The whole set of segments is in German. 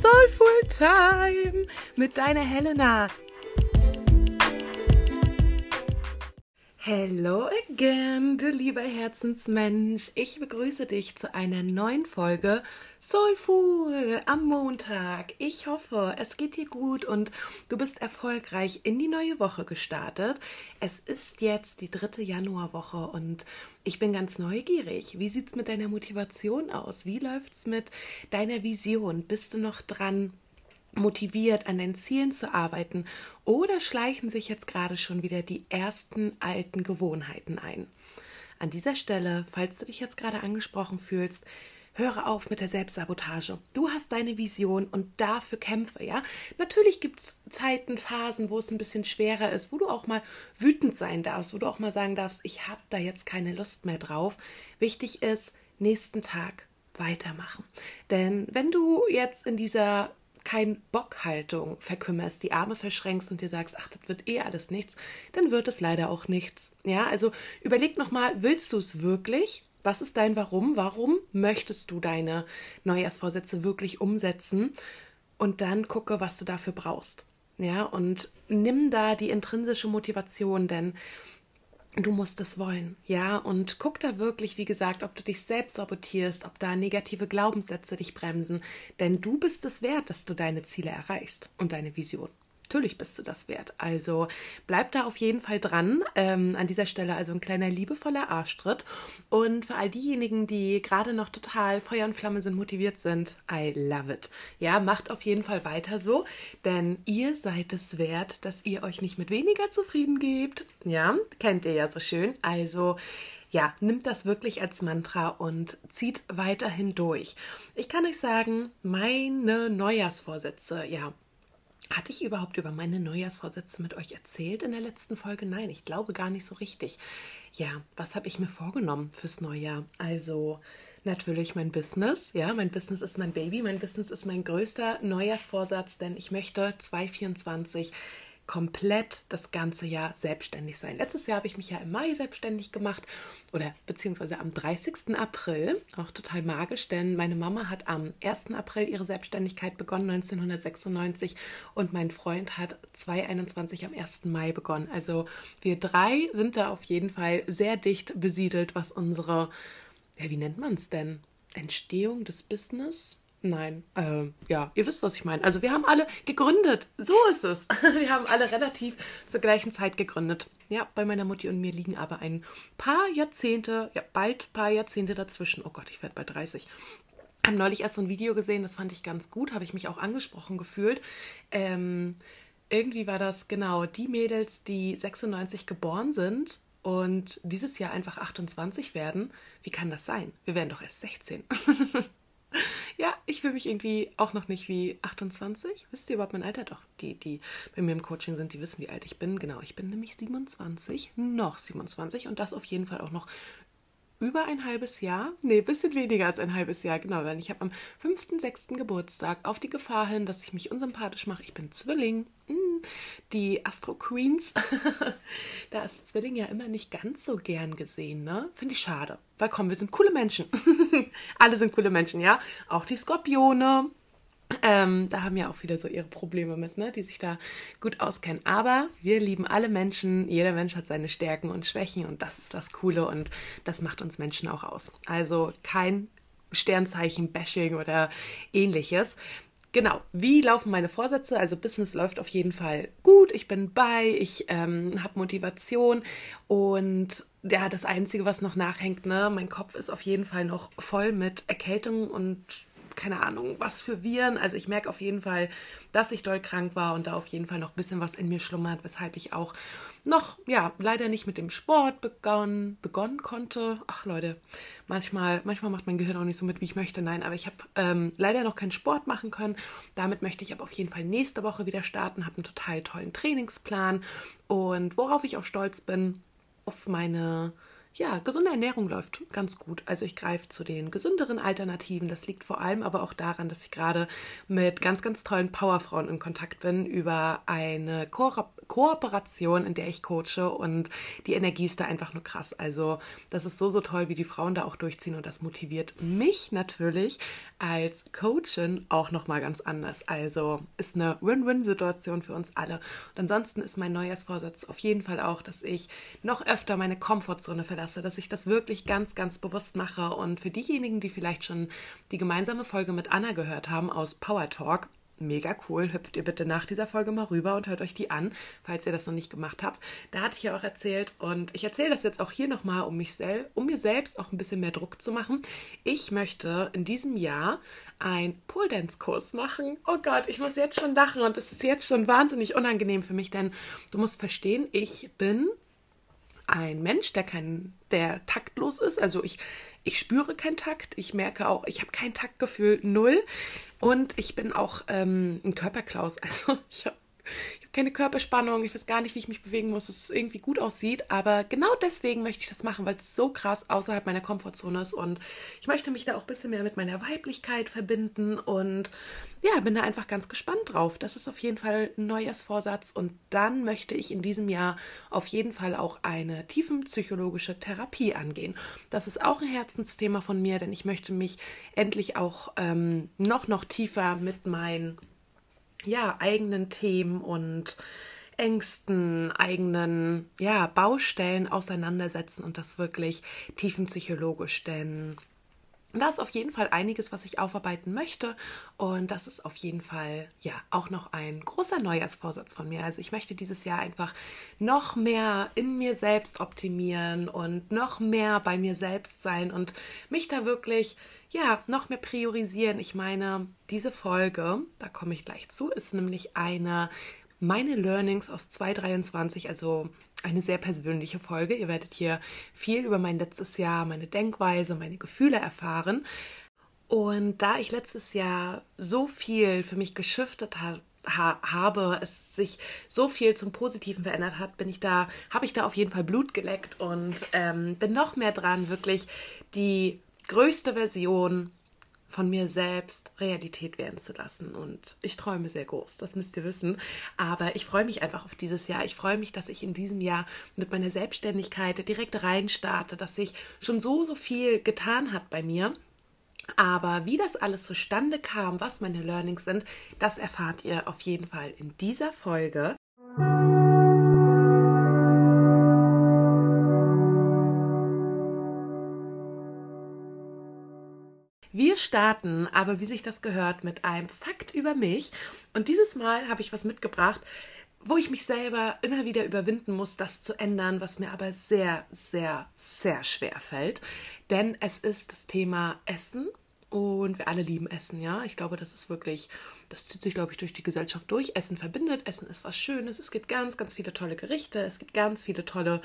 Soulful Time mit deiner Helena. Hello again, du lieber Herzensmensch. Ich begrüße dich zu einer neuen Folge Soulful am Montag. Ich hoffe, es geht dir gut und du bist erfolgreich in die neue Woche gestartet. Es ist jetzt die dritte Januarwoche und ich bin ganz neugierig. Wie sieht's mit deiner Motivation aus? Wie läuft's mit deiner Vision? Bist du noch dran? motiviert an den Zielen zu arbeiten oder schleichen sich jetzt gerade schon wieder die ersten alten Gewohnheiten ein? An dieser Stelle, falls du dich jetzt gerade angesprochen fühlst, höre auf mit der Selbstsabotage. Du hast deine Vision und dafür kämpfe, ja? Natürlich gibt es Zeiten, Phasen, wo es ein bisschen schwerer ist, wo du auch mal wütend sein darfst, wo du auch mal sagen darfst, ich habe da jetzt keine Lust mehr drauf. Wichtig ist, nächsten Tag weitermachen. Denn wenn du jetzt in dieser kein Bockhaltung verkümmerst, die Arme verschränkst und dir sagst, ach, das wird eh alles nichts, dann wird es leider auch nichts. Ja, also überleg nochmal, willst du es wirklich? Was ist dein Warum? Warum möchtest du deine Neujahrsvorsätze wirklich umsetzen? Und dann gucke, was du dafür brauchst. Ja, und nimm da die intrinsische Motivation, denn du musst es wollen, ja, und guck da wirklich, wie gesagt, ob du dich selbst sabotierst, ob da negative Glaubenssätze dich bremsen, denn du bist es wert, dass du deine Ziele erreichst und deine Vision natürlich bist du das wert. Also bleib da auf jeden Fall dran. Ähm, an dieser Stelle also ein kleiner liebevoller Arschtritt. Und für all diejenigen, die gerade noch total Feuer und Flamme sind, motiviert sind, I love it. Ja, macht auf jeden Fall weiter so, denn ihr seid es wert, dass ihr euch nicht mit weniger zufrieden gebt. Ja, kennt ihr ja so schön. Also ja, nimmt das wirklich als Mantra und zieht weiterhin durch. Ich kann euch sagen, meine Neujahrsvorsätze, ja, hatte ich überhaupt über meine Neujahrsvorsätze mit euch erzählt in der letzten Folge? Nein, ich glaube gar nicht so richtig. Ja, was habe ich mir vorgenommen fürs Neujahr? Also natürlich mein Business. Ja, mein Business ist mein Baby. Mein Business ist mein größter Neujahrsvorsatz, denn ich möchte 2024 komplett das ganze Jahr selbstständig sein. Letztes Jahr habe ich mich ja im Mai selbstständig gemacht oder beziehungsweise am 30. April, auch total magisch, denn meine Mama hat am 1. April ihre Selbstständigkeit begonnen, 1996 und mein Freund hat 2021 am 1. Mai begonnen. Also wir drei sind da auf jeden Fall sehr dicht besiedelt, was unsere, ja, wie nennt man es denn? Entstehung des Business, Nein, äh, ja, ihr wisst, was ich meine. Also wir haben alle gegründet. So ist es. Wir haben alle relativ zur gleichen Zeit gegründet. Ja, bei meiner Mutti und mir liegen aber ein paar Jahrzehnte, ja, bald paar Jahrzehnte dazwischen. Oh Gott, ich werde bei 30. Ich habe neulich erst so ein Video gesehen, das fand ich ganz gut, habe ich mich auch angesprochen gefühlt. Ähm, irgendwie war das genau die Mädels, die 96 geboren sind und dieses Jahr einfach 28 werden. Wie kann das sein? Wir werden doch erst 16. ja, ich fühle mich irgendwie auch noch nicht wie 28. Wisst ihr überhaupt mein Alter? Doch, die, die bei mir im Coaching sind, die wissen, wie alt ich bin. Genau, ich bin nämlich 27, noch 27 und das auf jeden Fall auch noch über ein halbes Jahr, nee, bisschen weniger als ein halbes Jahr, genau, weil ich habe am 5.6. Geburtstag auf die Gefahr hin, dass ich mich unsympathisch mache. Ich bin Zwilling. Hm, die Astro Queens. da ist Zwilling ja immer nicht ganz so gern gesehen, ne? Finde ich schade. Weil komm, wir sind coole Menschen. Alle sind coole Menschen, ja? Auch die Skorpione, ähm, da haben ja auch viele so ihre Probleme mit, ne? die sich da gut auskennen. Aber wir lieben alle Menschen. Jeder Mensch hat seine Stärken und Schwächen und das ist das Coole und das macht uns Menschen auch aus. Also kein Sternzeichen-Bashing oder ähnliches. Genau, wie laufen meine Vorsätze? Also Business läuft auf jeden Fall gut. Ich bin bei, ich ähm, habe Motivation und ja, das Einzige, was noch nachhängt, ne, mein Kopf ist auf jeden Fall noch voll mit Erkältung und keine Ahnung, was für Viren. Also ich merke auf jeden Fall, dass ich doll krank war und da auf jeden Fall noch ein bisschen was in mir schlummert, weshalb ich auch noch, ja, leider nicht mit dem Sport begonnen, begonnen konnte. Ach Leute, manchmal, manchmal macht mein Gehirn auch nicht so mit, wie ich möchte. Nein, aber ich habe ähm, leider noch keinen Sport machen können. Damit möchte ich aber auf jeden Fall nächste Woche wieder starten, habe einen total tollen Trainingsplan und worauf ich auch stolz bin, auf meine ja, gesunde Ernährung läuft ganz gut. Also ich greife zu den gesünderen Alternativen. Das liegt vor allem aber auch daran, dass ich gerade mit ganz, ganz tollen Powerfrauen in Kontakt bin über eine Ko Kooperation, in der ich coache und die Energie ist da einfach nur krass. Also das ist so, so toll, wie die Frauen da auch durchziehen und das motiviert mich natürlich als Coachin auch nochmal ganz anders. Also ist eine Win-Win-Situation für uns alle. Und ansonsten ist mein Neujahrsvorsatz auf jeden Fall auch, dass ich noch öfter meine Komfortzone verlasse, dass ich das wirklich ganz, ganz bewusst mache. Und für diejenigen, die vielleicht schon die gemeinsame Folge mit Anna gehört haben aus Power Talk, mega cool. Hüpft ihr bitte nach dieser Folge mal rüber und hört euch die an, falls ihr das noch nicht gemacht habt. Da hatte ich ja auch erzählt und ich erzähle das jetzt auch hier nochmal, um um mir selbst auch ein bisschen mehr Druck zu machen. Ich möchte in diesem Jahr einen Pole Dance Kurs machen. Oh Gott, ich muss jetzt schon lachen und es ist jetzt schon wahnsinnig unangenehm für mich, denn du musst verstehen, ich bin ein Mensch, der kein, der taktlos ist. Also ich, ich spüre keinen Takt. Ich merke auch, ich habe kein Taktgefühl, null. Und ich bin auch ähm, ein Körperklaus. Also ich habe keine Körperspannung, ich weiß gar nicht, wie ich mich bewegen muss, dass es irgendwie gut aussieht. Aber genau deswegen möchte ich das machen, weil es so krass außerhalb meiner Komfortzone ist. Und ich möchte mich da auch ein bisschen mehr mit meiner Weiblichkeit verbinden. Und ja, bin da einfach ganz gespannt drauf. Das ist auf jeden Fall ein Neujahrsvorsatz. Und dann möchte ich in diesem Jahr auf jeden Fall auch eine tiefenpsychologische Therapie angehen. Das ist auch ein Herzensthema von mir, denn ich möchte mich endlich auch ähm, noch, noch tiefer mit meinen ja, eigenen Themen und Ängsten, eigenen ja, Baustellen auseinandersetzen und das wirklich tiefenpsychologisch, denn da ist auf jeden Fall einiges, was ich aufarbeiten möchte. Und das ist auf jeden Fall ja auch noch ein großer Neujahrsvorsatz von mir. Also ich möchte dieses Jahr einfach noch mehr in mir selbst optimieren und noch mehr bei mir selbst sein und mich da wirklich ja, noch mehr priorisieren. Ich meine, diese Folge, da komme ich gleich zu, ist nämlich eine meine Learnings aus 2023, also eine sehr persönliche Folge. Ihr werdet hier viel über mein letztes Jahr, meine Denkweise, meine Gefühle erfahren. Und da ich letztes Jahr so viel für mich geschiftet habe, habe, es sich so viel zum Positiven verändert hat, bin ich da, habe ich da auf jeden Fall Blut geleckt und ähm, bin noch mehr dran, wirklich die größte Version von mir selbst Realität werden zu lassen. Und ich träume sehr groß, das müsst ihr wissen. Aber ich freue mich einfach auf dieses Jahr. Ich freue mich, dass ich in diesem Jahr mit meiner Selbstständigkeit direkt reinstarte, dass sich schon so, so viel getan hat bei mir. Aber wie das alles zustande kam, was meine Learnings sind, das erfahrt ihr auf jeden Fall in dieser Folge. Wir starten, aber wie sich das gehört, mit einem Fakt über mich. Und dieses Mal habe ich was mitgebracht, wo ich mich selber immer wieder überwinden muss, das zu ändern, was mir aber sehr, sehr, sehr schwer fällt. Denn es ist das Thema Essen und wir alle lieben Essen, ja. Ich glaube, das ist wirklich, das zieht sich, glaube ich, durch die Gesellschaft durch. Essen verbindet, Essen ist was Schönes. Es gibt ganz, ganz viele tolle Gerichte, es gibt ganz viele tolle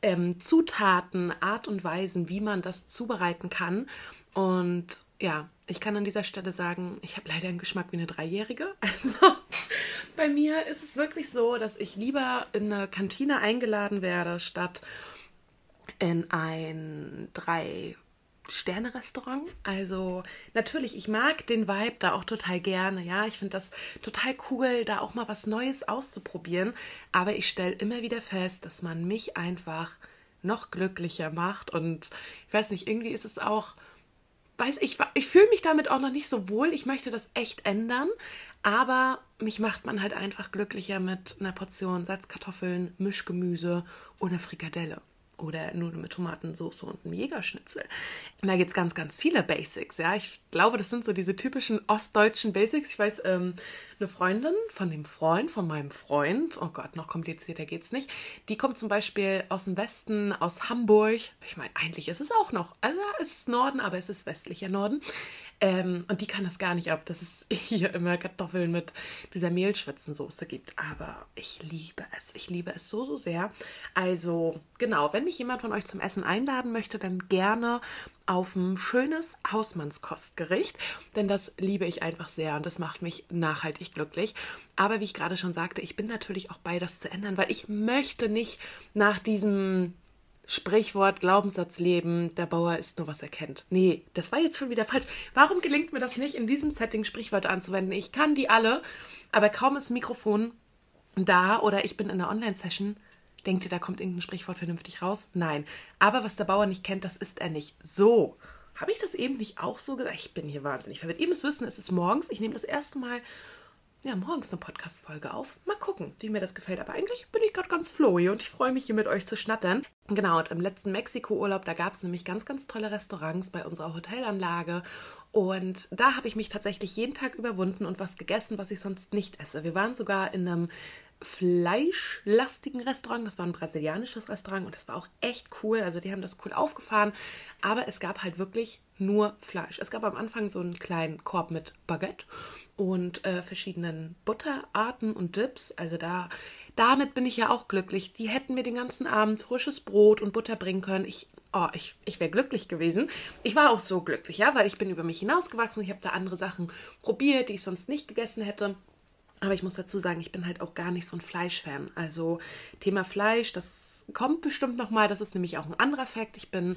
ähm, Zutaten, Art und Weisen, wie man das zubereiten kann. Und ja, ich kann an dieser Stelle sagen, ich habe leider einen Geschmack wie eine Dreijährige. Also bei mir ist es wirklich so, dass ich lieber in eine Kantine eingeladen werde, statt in ein drei Sterne-Restaurant. Also natürlich, ich mag den Vibe da auch total gerne. Ja, ich finde das total cool, da auch mal was Neues auszuprobieren. Aber ich stelle immer wieder fest, dass man mich einfach noch glücklicher macht. Und ich weiß nicht, irgendwie ist es auch weiß ich, ich fühle mich damit auch noch nicht so wohl. Ich möchte das echt ändern. Aber mich macht man halt einfach glücklicher mit einer Portion Salzkartoffeln, Mischgemüse einer Frikadelle oder Nudeln mit Tomatensauce und einem Jägerschnitzel. Und da gibt es ganz, ganz viele Basics. Ja, ich glaube, das sind so diese typischen ostdeutschen Basics. Ich weiß, ähm, eine Freundin von dem Freund, von meinem Freund, oh Gott, noch komplizierter geht's nicht, die kommt zum Beispiel aus dem Westen, aus Hamburg. Ich meine, eigentlich ist es auch noch, also es ist Norden, aber es ist westlicher Norden. Ähm, und die kann das gar nicht ab, dass es hier immer Kartoffeln mit dieser Mehlschwitzensoße gibt. Aber ich liebe es. Ich liebe es so, so sehr. Also, genau, wenn mich jemand von euch zum Essen einladen möchte, dann gerne auf ein schönes Hausmannskostgericht, denn das liebe ich einfach sehr und das macht mich nachhaltig glücklich. Aber wie ich gerade schon sagte, ich bin natürlich auch bei, das zu ändern, weil ich möchte nicht nach diesem Sprichwort, Glaubenssatz leben, der Bauer ist nur, was er kennt. Nee, das war jetzt schon wieder falsch. Warum gelingt mir das nicht, in diesem Setting Sprichwörter anzuwenden? Ich kann die alle, aber kaum ist Mikrofon da oder ich bin in einer Online-Session, denkt ihr, da kommt irgendein Sprichwort vernünftig raus? Nein. Aber was der Bauer nicht kennt, das ist er nicht. So. Habe ich das eben nicht auch so gesagt? Ich bin hier wahnsinnig verwirrt. Ihr müsst wissen, es ist morgens. Ich nehme das erste Mal ja, morgens eine Podcast-Folge auf. Mal gucken, wie mir das gefällt. Aber eigentlich bin ich gerade ganz flowy und ich freue mich hier mit euch zu schnattern. Genau, und im letzten Mexiko-Urlaub, da gab es nämlich ganz, ganz tolle Restaurants bei unserer Hotelanlage. Und da habe ich mich tatsächlich jeden Tag überwunden und was gegessen, was ich sonst nicht esse. Wir waren sogar in einem fleischlastigen Restaurant. Das war ein brasilianisches Restaurant und das war auch echt cool. Also die haben das cool aufgefahren. Aber es gab halt wirklich nur Fleisch. Es gab am Anfang so einen kleinen Korb mit Baguette und äh, verschiedenen Butterarten und Dips. Also da, damit bin ich ja auch glücklich. Die hätten mir den ganzen Abend frisches Brot und Butter bringen können. Ich, oh, ich, ich wäre glücklich gewesen. Ich war auch so glücklich, ja, weil ich bin über mich hinausgewachsen. Ich habe da andere Sachen probiert, die ich sonst nicht gegessen hätte. Aber ich muss dazu sagen, ich bin halt auch gar nicht so ein Fleischfan. Also Thema Fleisch, das kommt bestimmt noch mal. Das ist nämlich auch ein anderer Fakt. Ich bin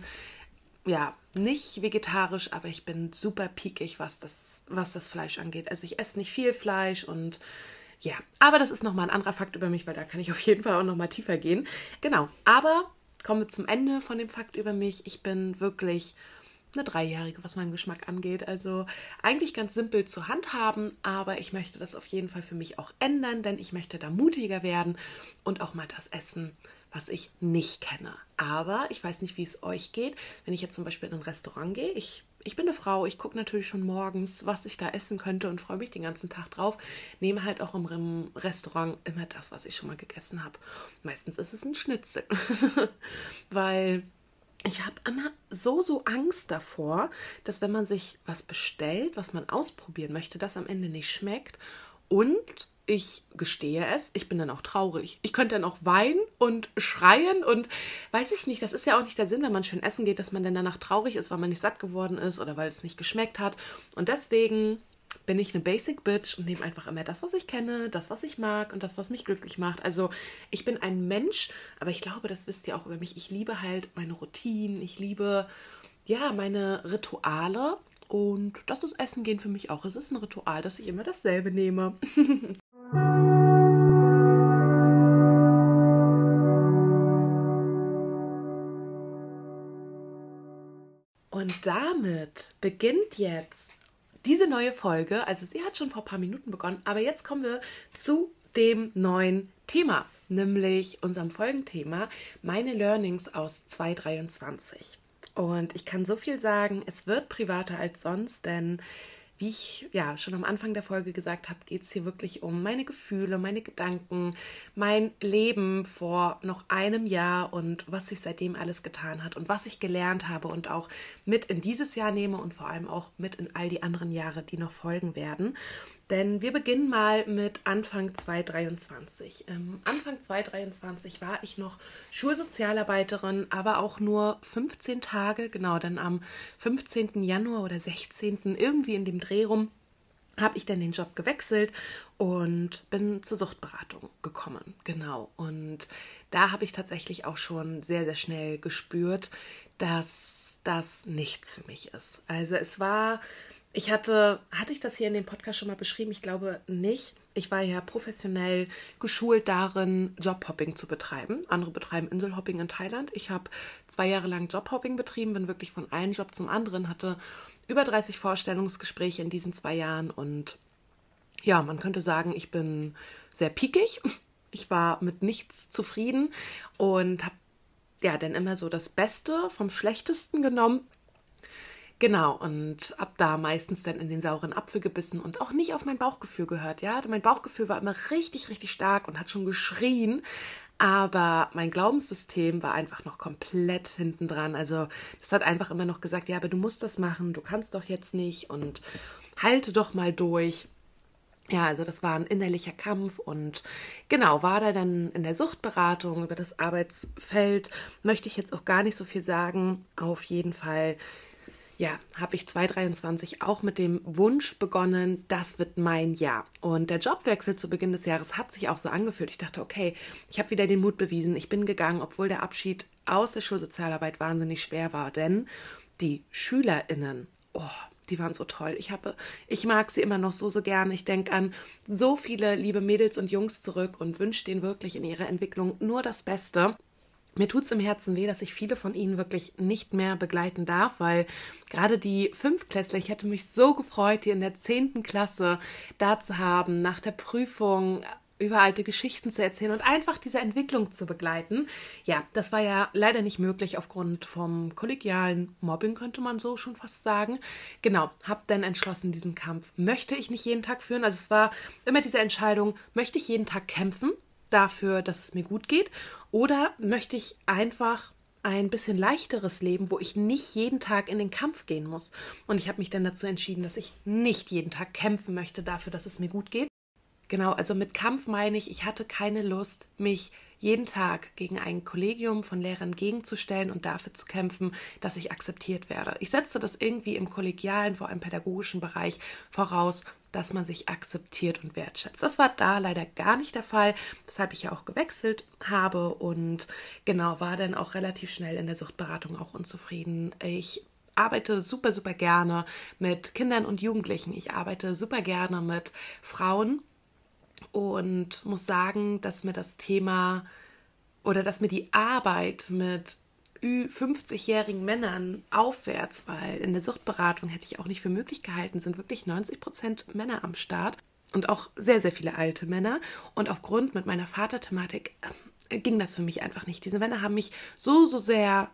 ja nicht vegetarisch, aber ich bin super piekig, was das, was das Fleisch angeht. Also ich esse nicht viel Fleisch und ja, aber das ist noch mal ein anderer Fakt über mich, weil da kann ich auf jeden Fall auch noch mal tiefer gehen. Genau, aber kommen wir zum Ende von dem Fakt über mich. Ich bin wirklich eine Dreijährige, was meinen Geschmack angeht. Also eigentlich ganz simpel zu handhaben, aber ich möchte das auf jeden Fall für mich auch ändern, denn ich möchte da mutiger werden und auch mal das essen, was ich nicht kenne. Aber ich weiß nicht, wie es euch geht. Wenn ich jetzt zum Beispiel in ein Restaurant gehe, ich, ich bin eine Frau, ich gucke natürlich schon morgens, was ich da essen könnte und freue mich den ganzen Tag drauf. Nehme halt auch im Restaurant immer das, was ich schon mal gegessen habe. Meistens ist es ein Schnitzel, weil ich habe immer so, so Angst davor, dass wenn man sich was bestellt, was man ausprobieren möchte, das am Ende nicht schmeckt. Und ich gestehe es, ich bin dann auch traurig. Ich könnte dann auch weinen und schreien und weiß ich nicht, das ist ja auch nicht der Sinn, wenn man schön essen geht, dass man dann danach traurig ist, weil man nicht satt geworden ist oder weil es nicht geschmeckt hat. Und deswegen bin ich eine Basic Bitch und nehme einfach immer das, was ich kenne, das, was ich mag und das, was mich glücklich macht. Also ich bin ein Mensch, aber ich glaube, das wisst ihr auch über mich. Ich liebe halt meine Routinen, ich liebe ja meine Rituale und das ist Essen gehen für mich auch. Es ist ein Ritual, dass ich immer dasselbe nehme. Und damit beginnt jetzt diese neue Folge, also sie hat schon vor ein paar Minuten begonnen, aber jetzt kommen wir zu dem neuen Thema, nämlich unserem Folgenthema, meine Learnings aus 2023. Und ich kann so viel sagen, es wird privater als sonst, denn wie ich ja schon am Anfang der Folge gesagt habe, geht es hier wirklich um meine Gefühle, meine Gedanken, mein Leben vor noch einem Jahr und was sich seitdem alles getan hat und was ich gelernt habe und auch mit in dieses Jahr nehme und vor allem auch mit in all die anderen Jahre, die noch folgen werden. Denn wir beginnen mal mit Anfang 2023. Ähm, Anfang 2023 war ich noch Schulsozialarbeiterin, aber auch nur 15 Tage, genau, denn am 15. Januar oder 16. irgendwie in dem Dreh rum habe ich dann den Job gewechselt und bin zur Suchtberatung gekommen. Genau. Und da habe ich tatsächlich auch schon sehr, sehr schnell gespürt, dass das nichts für mich ist. Also es war ich hatte, hatte ich das hier in dem Podcast schon mal beschrieben? Ich glaube nicht. Ich war ja professionell geschult darin, Jobhopping zu betreiben. Andere betreiben Inselhopping in Thailand. Ich habe zwei Jahre lang Jobhopping betrieben, bin wirklich von einem Job zum anderen, hatte über 30 Vorstellungsgespräche in diesen zwei Jahren und ja, man könnte sagen, ich bin sehr piekig. Ich war mit nichts zufrieden und habe ja dann immer so das Beste vom Schlechtesten genommen Genau, und ab da meistens dann in den sauren Apfel gebissen und auch nicht auf mein Bauchgefühl gehört. Ja, mein Bauchgefühl war immer richtig, richtig stark und hat schon geschrien, aber mein Glaubenssystem war einfach noch komplett hinten dran. Also, das hat einfach immer noch gesagt: Ja, aber du musst das machen, du kannst doch jetzt nicht und halte doch mal durch. Ja, also das war ein innerlicher Kampf und genau, war da dann in der Suchtberatung über das Arbeitsfeld, möchte ich jetzt auch gar nicht so viel sagen. Auf jeden Fall ja, habe ich 2023 auch mit dem Wunsch begonnen, das wird mein Jahr. Und der Jobwechsel zu Beginn des Jahres hat sich auch so angefühlt. Ich dachte, okay, ich habe wieder den Mut bewiesen. Ich bin gegangen, obwohl der Abschied aus der Schulsozialarbeit wahnsinnig schwer war, denn die SchülerInnen, oh, die waren so toll. Ich habe, ich mag sie immer noch so, so gern. Ich denke an so viele liebe Mädels und Jungs zurück und wünsche denen wirklich in ihrer Entwicklung nur das Beste. Mir tut es im Herzen weh, dass ich viele von ihnen wirklich nicht mehr begleiten darf, weil gerade die Fünftklässler, ich hätte mich so gefreut, die in der zehnten Klasse da zu haben, nach der Prüfung über alte Geschichten zu erzählen und einfach diese Entwicklung zu begleiten. Ja, das war ja leider nicht möglich aufgrund vom kollegialen Mobbing, könnte man so schon fast sagen. Genau, habe dann entschlossen, diesen Kampf möchte ich nicht jeden Tag führen. Also es war immer diese Entscheidung, möchte ich jeden Tag kämpfen dafür, dass es mir gut geht oder möchte ich einfach ein bisschen leichteres Leben, wo ich nicht jeden Tag in den Kampf gehen muss. Und ich habe mich dann dazu entschieden, dass ich nicht jeden Tag kämpfen möchte dafür, dass es mir gut geht, Genau, also mit Kampf meine ich, ich hatte keine Lust, mich jeden Tag gegen ein Kollegium von Lehrern gegenzustellen und dafür zu kämpfen, dass ich akzeptiert werde. Ich setzte das irgendwie im kollegialen, vor allem pädagogischen Bereich voraus, dass man sich akzeptiert und wertschätzt. Das war da leider gar nicht der Fall, weshalb ich ja auch gewechselt habe und genau war dann auch relativ schnell in der Suchtberatung auch unzufrieden. Ich arbeite super, super gerne mit Kindern und Jugendlichen. Ich arbeite super gerne mit Frauen und muss sagen, dass mir das Thema oder dass mir die Arbeit mit 50-jährigen Männern aufwärts, weil in der Suchtberatung hätte ich auch nicht für möglich gehalten, sind wirklich 90 Prozent Männer am Start und auch sehr, sehr viele alte Männer. Und aufgrund mit meiner Vaterthematik äh, ging das für mich einfach nicht. Diese Männer haben mich so, so sehr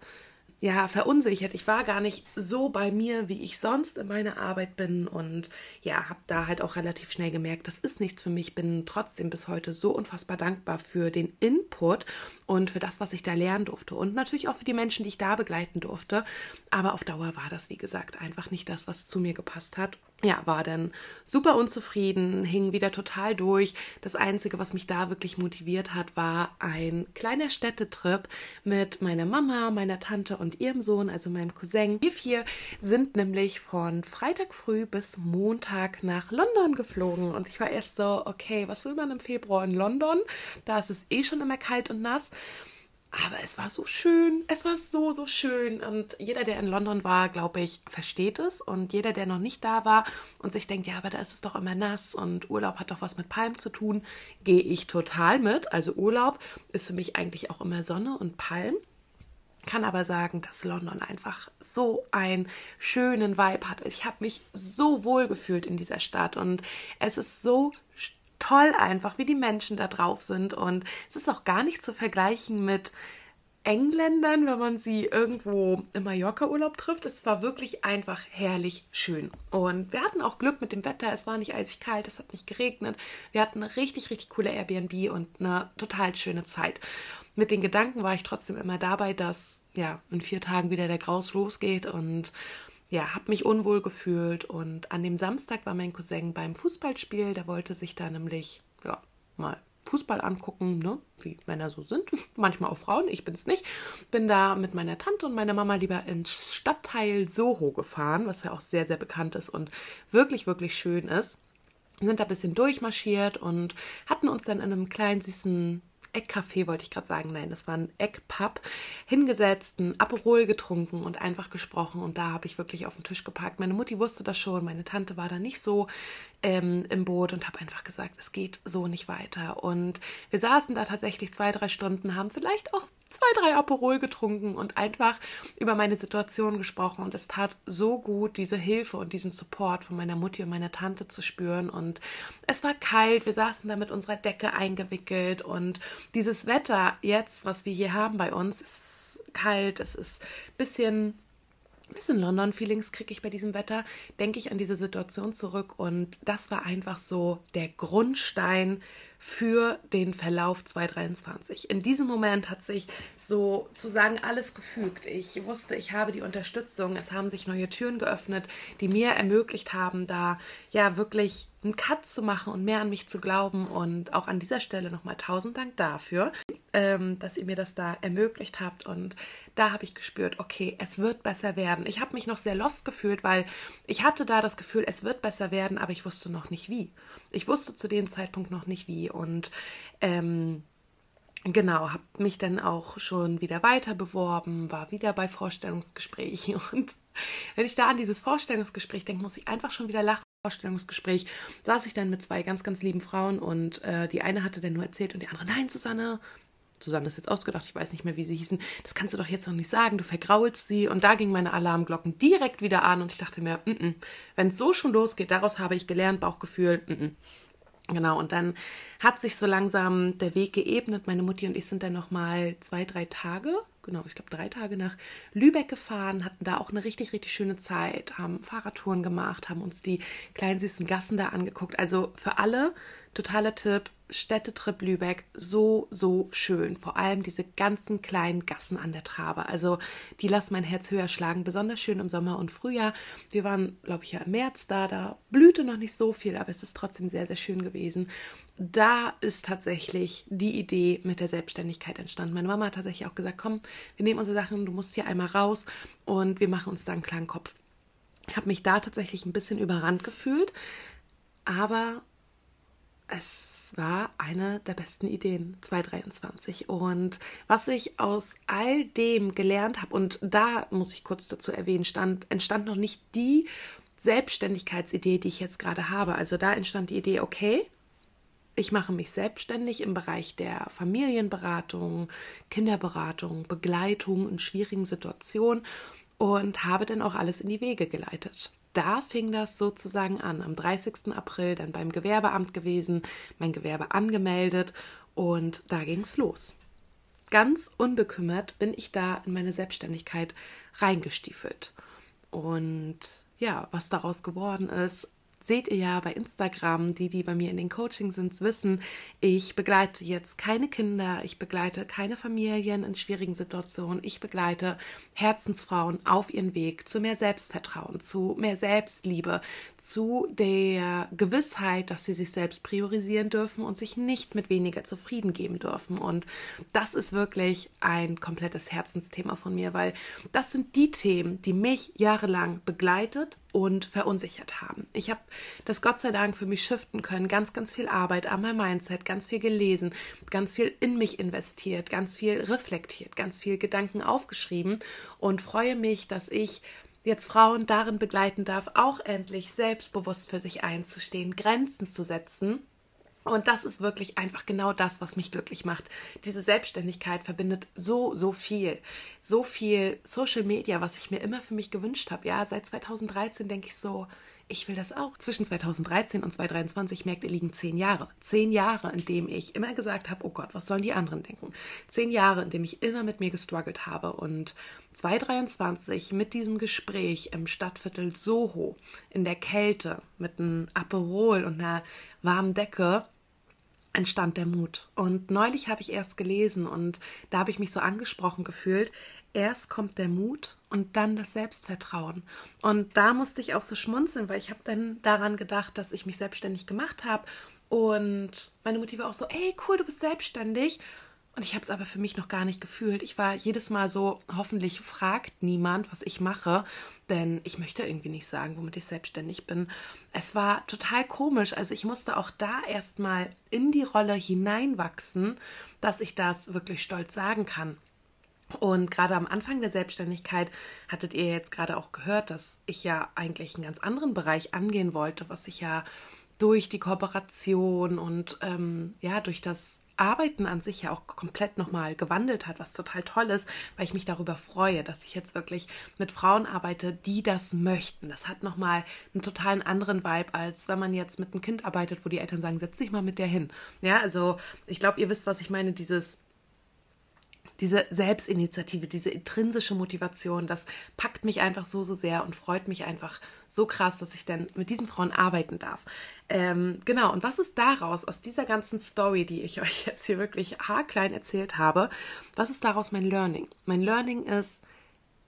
ja, verunsichert. Ich war gar nicht so bei mir, wie ich sonst in meiner Arbeit bin und ja, habe da halt auch relativ schnell gemerkt, das ist nichts für mich. Bin trotzdem bis heute so unfassbar dankbar für den Input und für das, was ich da lernen durfte und natürlich auch für die Menschen, die ich da begleiten durfte. Aber auf Dauer war das, wie gesagt, einfach nicht das, was zu mir gepasst hat ja, war dann super unzufrieden, hing wieder total durch. Das Einzige, was mich da wirklich motiviert hat, war ein kleiner Städtetrip mit meiner Mama, meiner Tante und ihrem Sohn, also meinem Cousin. Wir vier sind nämlich von Freitag früh bis Montag nach London geflogen. Und ich war erst so, okay, was will man im Februar in London? Da ist es eh schon immer kalt und nass. Aber es war so schön. Es war so, so schön. Und jeder, der in London war, glaube ich, versteht es. Und jeder, der noch nicht da war und sich denkt, ja, aber da ist es doch immer nass und Urlaub hat doch was mit Palmen zu tun, gehe ich total mit. Also Urlaub ist für mich eigentlich auch immer Sonne und Palmen kann aber sagen, dass London einfach so einen schönen Vibe hat. Ich habe mich so wohl gefühlt in dieser Stadt und es ist so toll einfach, wie die Menschen da drauf sind. Und es ist auch gar nicht zu vergleichen mit Engländern, wenn man sie irgendwo im Mallorca-Urlaub trifft. Es war wirklich einfach herrlich schön. Und wir hatten auch Glück mit dem Wetter. Es war nicht eisig kalt, es hat nicht geregnet. Wir hatten eine richtig, richtig coole Airbnb und eine total schöne Zeit. Mit den Gedanken war ich trotzdem immer dabei, dass ja in vier Tagen wieder der Graus losgeht und ja, habe mich unwohl gefühlt und an dem Samstag war mein Cousin beim Fußballspiel, der wollte sich da nämlich ja, mal Fußball angucken, ne? wie Männer so sind, manchmal auch Frauen, ich bin es nicht. Bin da mit meiner Tante und meiner Mama lieber ins Stadtteil Soho gefahren, was ja auch sehr, sehr bekannt ist und wirklich, wirklich schön ist. Sind da ein bisschen durchmarschiert und hatten uns dann in einem kleinen, süßen Eckcafé wollte ich gerade sagen, nein, das war ein Eckpub, hingesetzt, ein Aperol getrunken und einfach gesprochen und da habe ich wirklich auf den Tisch gepackt. Meine Mutti wusste das schon, meine Tante war da nicht so ähm, im Boot und habe einfach gesagt, es geht so nicht weiter. Und wir saßen da tatsächlich zwei, drei Stunden, haben vielleicht auch zwei, drei Aperol getrunken und einfach über meine Situation gesprochen. Und es tat so gut, diese Hilfe und diesen Support von meiner Mutti und meiner Tante zu spüren. Und es war kalt, wir saßen da mit unserer Decke eingewickelt. Und dieses Wetter jetzt, was wir hier haben bei uns, ist kalt, es ist ein bisschen bisschen London-Feelings kriege ich bei diesem Wetter, denke ich an diese Situation zurück und das war einfach so der Grundstein für den Verlauf 2023. In diesem Moment hat sich sozusagen alles gefügt. Ich wusste, ich habe die Unterstützung, es haben sich neue Türen geöffnet, die mir ermöglicht haben, da ja wirklich einen Cut zu machen und mehr an mich zu glauben und auch an dieser Stelle nochmal tausend Dank dafür, ähm, dass ihr mir das da ermöglicht habt und da habe ich gespürt, okay, es wird besser werden. Ich habe mich noch sehr lost gefühlt, weil ich hatte da das Gefühl, es wird besser werden, aber ich wusste noch nicht wie. Ich wusste zu dem Zeitpunkt noch nicht wie. Und ähm, genau, habe mich dann auch schon wieder weiter beworben, war wieder bei Vorstellungsgesprächen und wenn ich da an dieses Vorstellungsgespräch denke, muss ich einfach schon wieder lachen. Vorstellungsgespräch saß ich dann mit zwei ganz, ganz lieben Frauen und äh, die eine hatte dann nur erzählt und die andere, nein, Susanne, Susanne ist jetzt ausgedacht, ich weiß nicht mehr, wie sie hießen, das kannst du doch jetzt noch nicht sagen, du vergraulst sie. Und da gingen meine Alarmglocken direkt wieder an und ich dachte mir, wenn es so schon losgeht, daraus habe ich gelernt, Bauchgefühl, mm -mm. Genau, und dann hat sich so langsam der Weg geebnet. Meine Mutti und ich sind dann nochmal zwei, drei Tage, genau, ich glaube drei Tage nach Lübeck gefahren, hatten da auch eine richtig, richtig schöne Zeit, haben Fahrradtouren gemacht, haben uns die kleinen süßen Gassen da angeguckt. Also für alle totaler Tipp, Städtetrip Lübeck so, so schön. Vor allem diese ganzen kleinen Gassen an der Trabe. Also die lassen mein Herz höher schlagen. Besonders schön im Sommer und Frühjahr. Wir waren, glaube ich, ja im März da. Da blühte noch nicht so viel, aber es ist trotzdem sehr, sehr schön gewesen. Da ist tatsächlich die Idee mit der Selbstständigkeit entstanden. Meine Mama hat tatsächlich auch gesagt, komm, wir nehmen unsere Sachen, du musst hier einmal raus und wir machen uns da einen klaren Kopf. Ich habe mich da tatsächlich ein bisschen überrannt gefühlt, aber es war eine der besten Ideen 2023. Und was ich aus all dem gelernt habe, und da muss ich kurz dazu erwähnen, stand, entstand noch nicht die Selbstständigkeitsidee, die ich jetzt gerade habe. Also da entstand die Idee, okay, ich mache mich selbstständig im Bereich der Familienberatung, Kinderberatung, Begleitung in schwierigen Situationen und habe dann auch alles in die Wege geleitet da fing das sozusagen an. Am 30. April dann beim Gewerbeamt gewesen, mein Gewerbe angemeldet und da ging es los. Ganz unbekümmert bin ich da in meine Selbstständigkeit reingestiefelt. Und ja, was daraus geworden ist, seht ihr ja bei Instagram, die, die bei mir in den Coachings sind, wissen, ich begleite jetzt keine Kinder, ich begleite keine Familien in schwierigen Situationen, ich begleite Herzensfrauen auf ihren Weg zu mehr Selbstvertrauen, zu mehr Selbstliebe, zu der Gewissheit, dass sie sich selbst priorisieren dürfen und sich nicht mit weniger zufrieden geben dürfen. Und das ist wirklich ein komplettes Herzensthema von mir, weil das sind die Themen, die mich jahrelang begleitet und verunsichert haben. Ich habe das Gott sei Dank für mich shiften können, ganz, ganz viel Arbeit an meinem Mindset, ganz viel gelesen, ganz viel in mich investiert, ganz viel reflektiert, ganz viel Gedanken aufgeschrieben und freue mich, dass ich jetzt Frauen darin begleiten darf, auch endlich selbstbewusst für sich einzustehen, Grenzen zu setzen und das ist wirklich einfach genau das, was mich glücklich macht. Diese Selbstständigkeit verbindet so, so viel. So viel Social Media, was ich mir immer für mich gewünscht habe. Ja, seit 2013 denke ich so, ich will das auch. Zwischen 2013 und 2023 merkt ihr, liegen zehn Jahre. Zehn Jahre, in dem ich immer gesagt habe, oh Gott, was sollen die anderen denken? Zehn Jahre, in dem ich immer mit mir gestruggelt habe. Und 2023 mit diesem Gespräch im Stadtviertel Soho, in der Kälte, mit einem Aperol und einer warmen Decke, entstand der Mut. Und neulich habe ich erst gelesen und da habe ich mich so angesprochen gefühlt. Erst kommt der Mut und dann das Selbstvertrauen. Und da musste ich auch so schmunzeln, weil ich habe dann daran gedacht, dass ich mich selbstständig gemacht habe und meine war auch so, ey, cool, du bist selbstständig. Und ich habe es aber für mich noch gar nicht gefühlt. Ich war jedes Mal so, hoffentlich fragt niemand, was ich mache, denn ich möchte irgendwie nicht sagen, womit ich selbstständig bin. Es war total komisch. Also ich musste auch da erstmal in die Rolle hineinwachsen, dass ich das wirklich stolz sagen kann. Und gerade am Anfang der Selbstständigkeit hattet ihr jetzt gerade auch gehört, dass ich ja eigentlich einen ganz anderen Bereich angehen wollte, was sich ja durch die Kooperation und ähm, ja durch das Arbeiten an sich ja auch komplett nochmal gewandelt hat, was total toll ist, weil ich mich darüber freue, dass ich jetzt wirklich mit Frauen arbeite, die das möchten. Das hat nochmal einen totalen anderen Vibe, als wenn man jetzt mit einem Kind arbeitet, wo die Eltern sagen, setz dich mal mit der hin. Ja, also ich glaube, ihr wisst, was ich meine, dieses diese Selbstinitiative, diese intrinsische Motivation, das packt mich einfach so, so sehr und freut mich einfach so krass, dass ich dann mit diesen Frauen arbeiten darf. Ähm, genau, und was ist daraus, aus dieser ganzen Story, die ich euch jetzt hier wirklich haarklein erzählt habe, was ist daraus mein Learning? Mein Learning ist,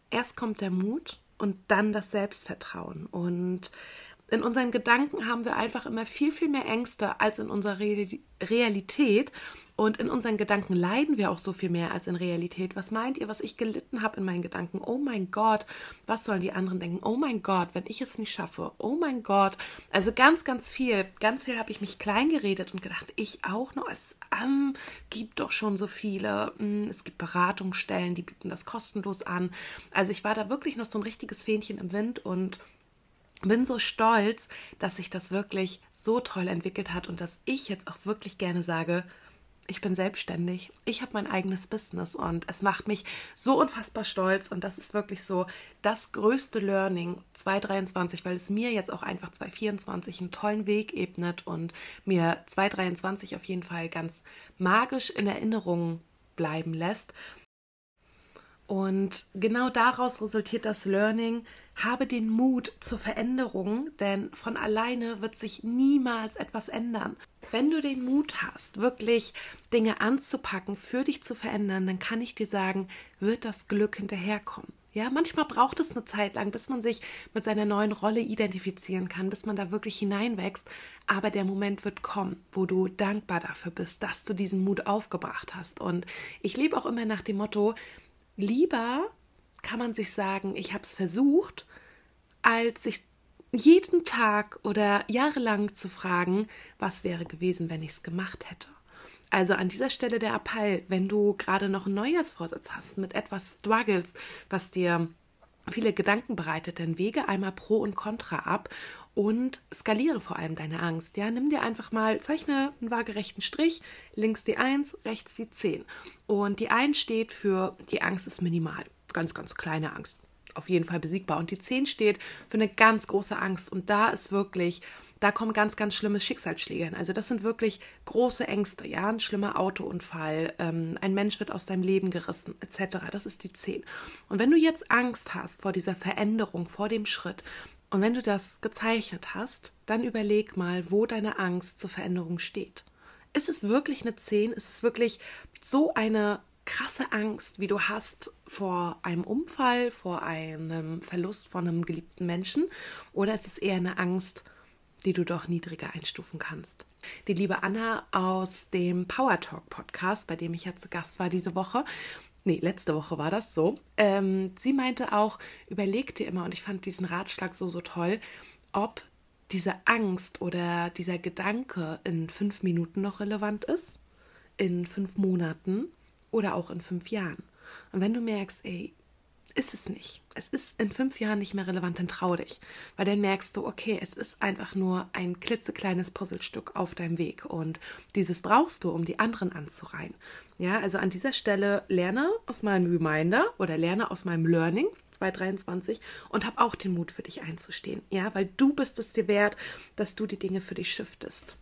erst kommt der Mut und dann das Selbstvertrauen. Und in unseren Gedanken haben wir einfach immer viel, viel mehr Ängste als in unserer Realität. Und in unseren Gedanken leiden wir auch so viel mehr als in Realität. Was meint ihr, was ich gelitten habe in meinen Gedanken? Oh mein Gott, was sollen die anderen denken? Oh mein Gott, wenn ich es nicht schaffe. Oh mein Gott. Also ganz, ganz viel. Ganz viel habe ich mich klein geredet und gedacht, ich auch noch. Es ähm, gibt doch schon so viele. Hm, es gibt Beratungsstellen, die bieten das kostenlos an. Also ich war da wirklich noch so ein richtiges Fähnchen im Wind und bin so stolz, dass sich das wirklich so toll entwickelt hat und dass ich jetzt auch wirklich gerne sage, ich bin selbstständig, ich habe mein eigenes Business und es macht mich so unfassbar stolz und das ist wirklich so das größte Learning 2023, weil es mir jetzt auch einfach 2024 einen tollen Weg ebnet und mir 2023 auf jeden Fall ganz magisch in Erinnerung bleiben lässt. Und genau daraus resultiert das Learning, habe den Mut zur Veränderung, denn von alleine wird sich niemals etwas ändern. Wenn du den Mut hast, wirklich Dinge anzupacken, für dich zu verändern, dann kann ich dir sagen, wird das Glück hinterherkommen. Ja, manchmal braucht es eine Zeit lang, bis man sich mit seiner neuen Rolle identifizieren kann, bis man da wirklich hineinwächst. Aber der Moment wird kommen, wo du dankbar dafür bist, dass du diesen Mut aufgebracht hast. Und ich lebe auch immer nach dem Motto, lieber kann man sich sagen, ich habe es versucht, als sich jeden Tag oder jahrelang zu fragen, was wäre gewesen, wenn ich es gemacht hätte. Also an dieser Stelle der Appell, wenn du gerade noch einen Neujahrsvorsatz hast, mit etwas struggles, was dir viele Gedanken bereitet, dann wege einmal Pro und Contra ab und skaliere vor allem deine Angst. Ja, nimm dir einfach mal, zeichne einen waagerechten Strich, links die 1, rechts die 10. Und die 1 steht für die Angst ist minimal, ganz, ganz kleine Angst auf jeden Fall besiegbar. Und die 10 steht für eine ganz große Angst. Und da ist wirklich, da kommen ganz, ganz schlimme Schicksalsschläge hin. Also das sind wirklich große Ängste, ja, ein schlimmer Autounfall, ähm, ein Mensch wird aus deinem Leben gerissen, etc. Das ist die 10. Und wenn du jetzt Angst hast vor dieser Veränderung, vor dem Schritt, und wenn du das gezeichnet hast, dann überleg mal, wo deine Angst zur Veränderung steht. Ist es wirklich eine 10? Ist es wirklich so eine krasse Angst, wie du hast vor einem Unfall, vor einem Verlust von einem geliebten Menschen? Oder ist es eher eine Angst, die du doch niedriger einstufen kannst? Die liebe Anna aus dem Power Talk Podcast, bei dem ich ja zu Gast war diese Woche, nee, letzte Woche war das so, ähm, sie meinte auch, überleg dir immer, und ich fand diesen Ratschlag so, so toll, ob diese Angst oder dieser Gedanke in fünf Minuten noch relevant ist, in fünf Monaten oder auch in fünf Jahren. Und wenn du merkst, ey, ist es nicht. Es ist in fünf Jahren nicht mehr relevant, dann trau dich. Weil dann merkst du, okay, es ist einfach nur ein klitzekleines Puzzlestück auf deinem Weg. Und dieses brauchst du, um die anderen anzureihen. Ja, also an dieser Stelle lerne aus meinem Reminder oder lerne aus meinem Learning 2023 und hab auch den Mut für dich einzustehen. Ja, weil du bist es dir wert, dass du die Dinge für dich shiftest.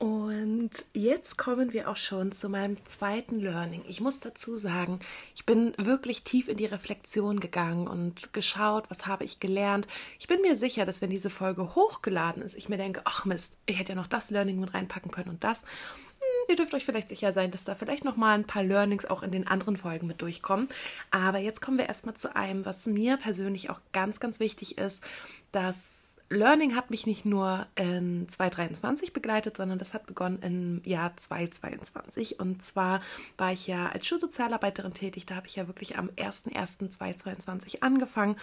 Und jetzt kommen wir auch schon zu meinem zweiten Learning. Ich muss dazu sagen, ich bin wirklich tief in die Reflexion gegangen und geschaut, was habe ich gelernt. Ich bin mir sicher, dass wenn diese Folge hochgeladen ist, ich mir denke, ach Mist, ich hätte ja noch das Learning mit reinpacken können und das. Hm, ihr dürft euch vielleicht sicher sein, dass da vielleicht noch mal ein paar Learnings auch in den anderen Folgen mit durchkommen. Aber jetzt kommen wir erstmal zu einem, was mir persönlich auch ganz, ganz wichtig ist, dass Learning hat mich nicht nur in 2023 begleitet, sondern das hat begonnen im Jahr 2022. Und zwar war ich ja als Schulsozialarbeiterin tätig. Da habe ich ja wirklich am 01.01.2022 angefangen.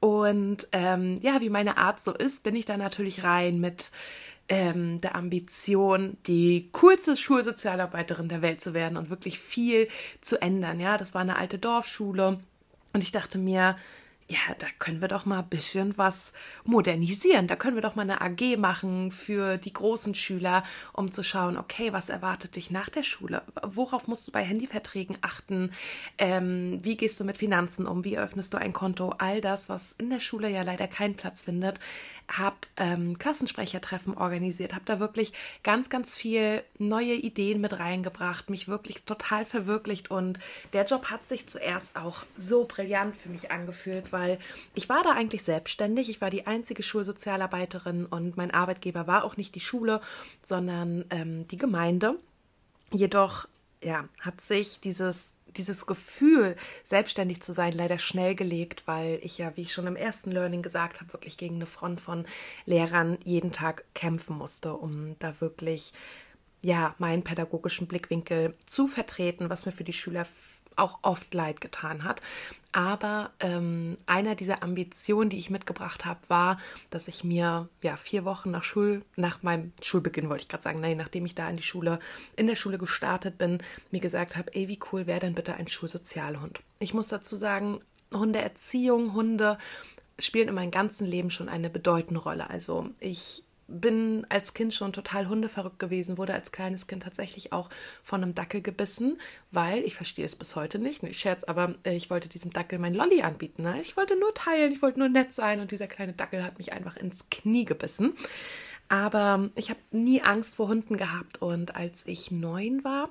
Und ähm, ja, wie meine Art so ist, bin ich da natürlich rein mit ähm, der Ambition, die coolste Schulsozialarbeiterin der Welt zu werden und wirklich viel zu ändern. Ja, das war eine alte Dorfschule. Und ich dachte mir, ja, da können wir doch mal ein bisschen was modernisieren. Da können wir doch mal eine AG machen für die großen Schüler, um zu schauen, okay, was erwartet dich nach der Schule? Worauf musst du bei Handyverträgen achten? Ähm, wie gehst du mit Finanzen um? Wie öffnest du ein Konto? All das, was in der Schule ja leider keinen Platz findet. Hab ähm, Klassensprechertreffen organisiert, habe da wirklich ganz, ganz viel neue Ideen mit reingebracht, mich wirklich total verwirklicht und der Job hat sich zuerst auch so brillant für mich angefühlt, weil ich war da eigentlich selbstständig. Ich war die einzige Schulsozialarbeiterin und mein Arbeitgeber war auch nicht die Schule, sondern ähm, die Gemeinde. Jedoch ja, hat sich dieses dieses Gefühl, selbstständig zu sein, leider schnell gelegt, weil ich ja, wie ich schon im ersten Learning gesagt habe, wirklich gegen eine Front von Lehrern jeden Tag kämpfen musste, um da wirklich ja meinen pädagogischen Blickwinkel zu vertreten, was mir für die Schüler auch oft leid getan hat. Aber ähm, einer dieser Ambitionen, die ich mitgebracht habe, war, dass ich mir ja vier Wochen nach Schul, nach meinem Schulbeginn wollte ich gerade sagen, nein, nachdem ich da in die Schule, in der Schule gestartet bin, mir gesagt habe, ey, wie cool wäre denn bitte ein Schulsozialhund? Ich muss dazu sagen, Hundeerziehung, Hunde spielen in meinem ganzen Leben schon eine bedeutende Rolle. Also ich bin als Kind schon total hundeverrückt gewesen, wurde als kleines Kind tatsächlich auch von einem Dackel gebissen, weil ich verstehe es bis heute nicht. Ich scherz, aber äh, ich wollte diesem Dackel mein Lolli anbieten. Ne? Ich wollte nur teilen, ich wollte nur nett sein und dieser kleine Dackel hat mich einfach ins Knie gebissen. Aber ich habe nie Angst vor Hunden gehabt und als ich neun war,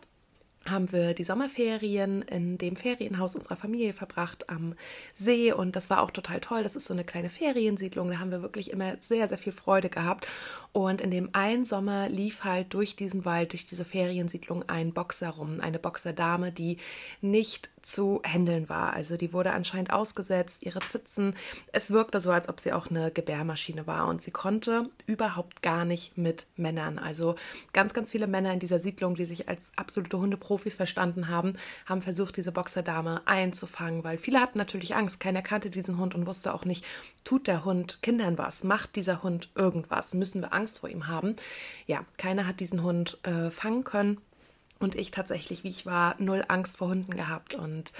haben wir die Sommerferien in dem Ferienhaus unserer Familie verbracht am See und das war auch total toll. Das ist so eine kleine Feriensiedlung, da haben wir wirklich immer sehr, sehr viel Freude gehabt. Und in dem einen Sommer lief halt durch diesen Wald, durch diese Feriensiedlung ein Boxer rum, eine Boxerdame, die nicht zu handeln war. Also die wurde anscheinend ausgesetzt, ihre Zitzen. Es wirkte so, als ob sie auch eine Gebärmaschine war und sie konnte überhaupt gar nicht mit Männern. Also ganz, ganz viele Männer in dieser Siedlung, die sich als absolute Hundeprofis verstanden haben, haben versucht, diese Boxerdame einzufangen, weil viele hatten natürlich Angst. Keiner kannte diesen Hund und wusste auch nicht, tut der Hund Kindern was? Macht dieser Hund irgendwas? Müssen wir Angst vor ihm haben? Ja, keiner hat diesen Hund äh, fangen können. Und ich tatsächlich, wie ich war, null Angst vor Hunden gehabt und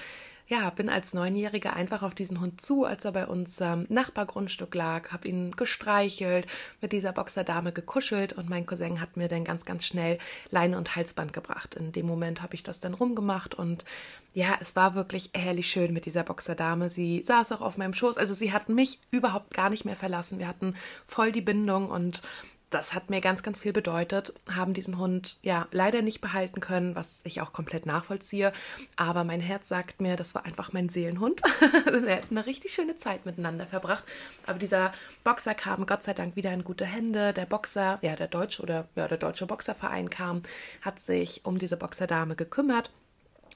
ja, bin als Neunjährige einfach auf diesen Hund zu, als er bei uns am Nachbargrundstück lag, habe ihn gestreichelt, mit dieser Boxerdame gekuschelt und mein Cousin hat mir dann ganz, ganz schnell Leine und Halsband gebracht. In dem Moment habe ich das dann rumgemacht und ja, es war wirklich herrlich schön mit dieser Boxerdame. Sie saß auch auf meinem Schoß, also sie hat mich überhaupt gar nicht mehr verlassen. Wir hatten voll die Bindung und das hat mir ganz, ganz viel bedeutet, haben diesen Hund ja leider nicht behalten können, was ich auch komplett nachvollziehe. Aber mein Herz sagt mir, das war einfach mein Seelenhund. Wir hätten eine richtig schöne Zeit miteinander verbracht. Aber dieser Boxer kam Gott sei Dank wieder in gute Hände. Der Boxer, ja, der deutsche oder ja, der deutsche Boxerverein kam, hat sich um diese Boxerdame gekümmert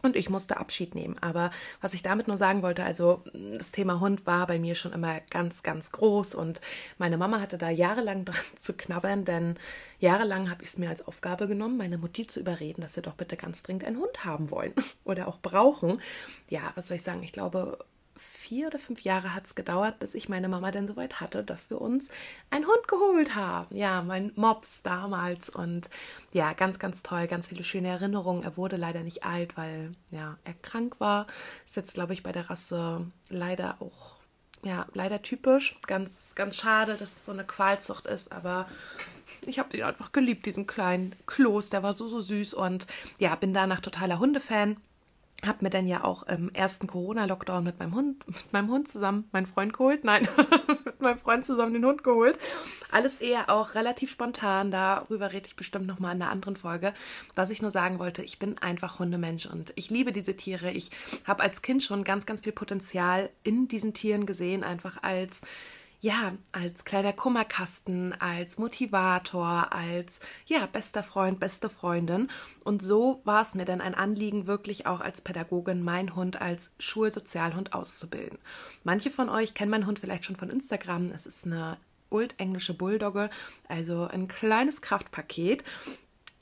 und ich musste Abschied nehmen. Aber was ich damit nur sagen wollte, also das Thema Hund war bei mir schon immer ganz, ganz groß. Und meine Mama hatte da jahrelang dran zu knabbern, denn jahrelang habe ich es mir als Aufgabe genommen, meine Mutti zu überreden, dass wir doch bitte ganz dringend einen Hund haben wollen oder auch brauchen. Ja, was soll ich sagen? Ich glaube, vier oder fünf Jahre hat es gedauert, bis ich meine Mama denn soweit hatte, dass wir uns einen Hund geholt haben. Ja, mein Mops damals. Und ja, ganz, ganz toll, ganz viele schöne Erinnerungen. Er wurde leider nicht alt, weil ja, er krank war. Ist jetzt, glaube ich, bei der Rasse leider auch ja, leider typisch. Ganz, ganz schade, dass es so eine Qualzucht ist, aber ich habe den einfach geliebt, diesen kleinen Kloß. Der war so, so süß und ja, bin danach totaler Hundefan habe mir dann ja auch im ersten Corona-Lockdown mit meinem Hund, mit meinem Hund zusammen meinen Freund geholt. Nein, mit meinem Freund zusammen den Hund geholt. Alles eher auch relativ spontan. Darüber rede ich bestimmt nochmal in einer anderen Folge. Was ich nur sagen wollte, ich bin einfach Hundemensch und ich liebe diese Tiere. Ich habe als Kind schon ganz, ganz viel Potenzial in diesen Tieren gesehen, einfach als ja, als kleiner Kummerkasten, als Motivator, als ja, bester Freund, beste Freundin. Und so war es mir dann ein Anliegen, wirklich auch als Pädagogin meinen Hund als Schulsozialhund auszubilden. Manche von euch kennen meinen Hund vielleicht schon von Instagram. Es ist eine Old-englische Bulldogge, also ein kleines Kraftpaket.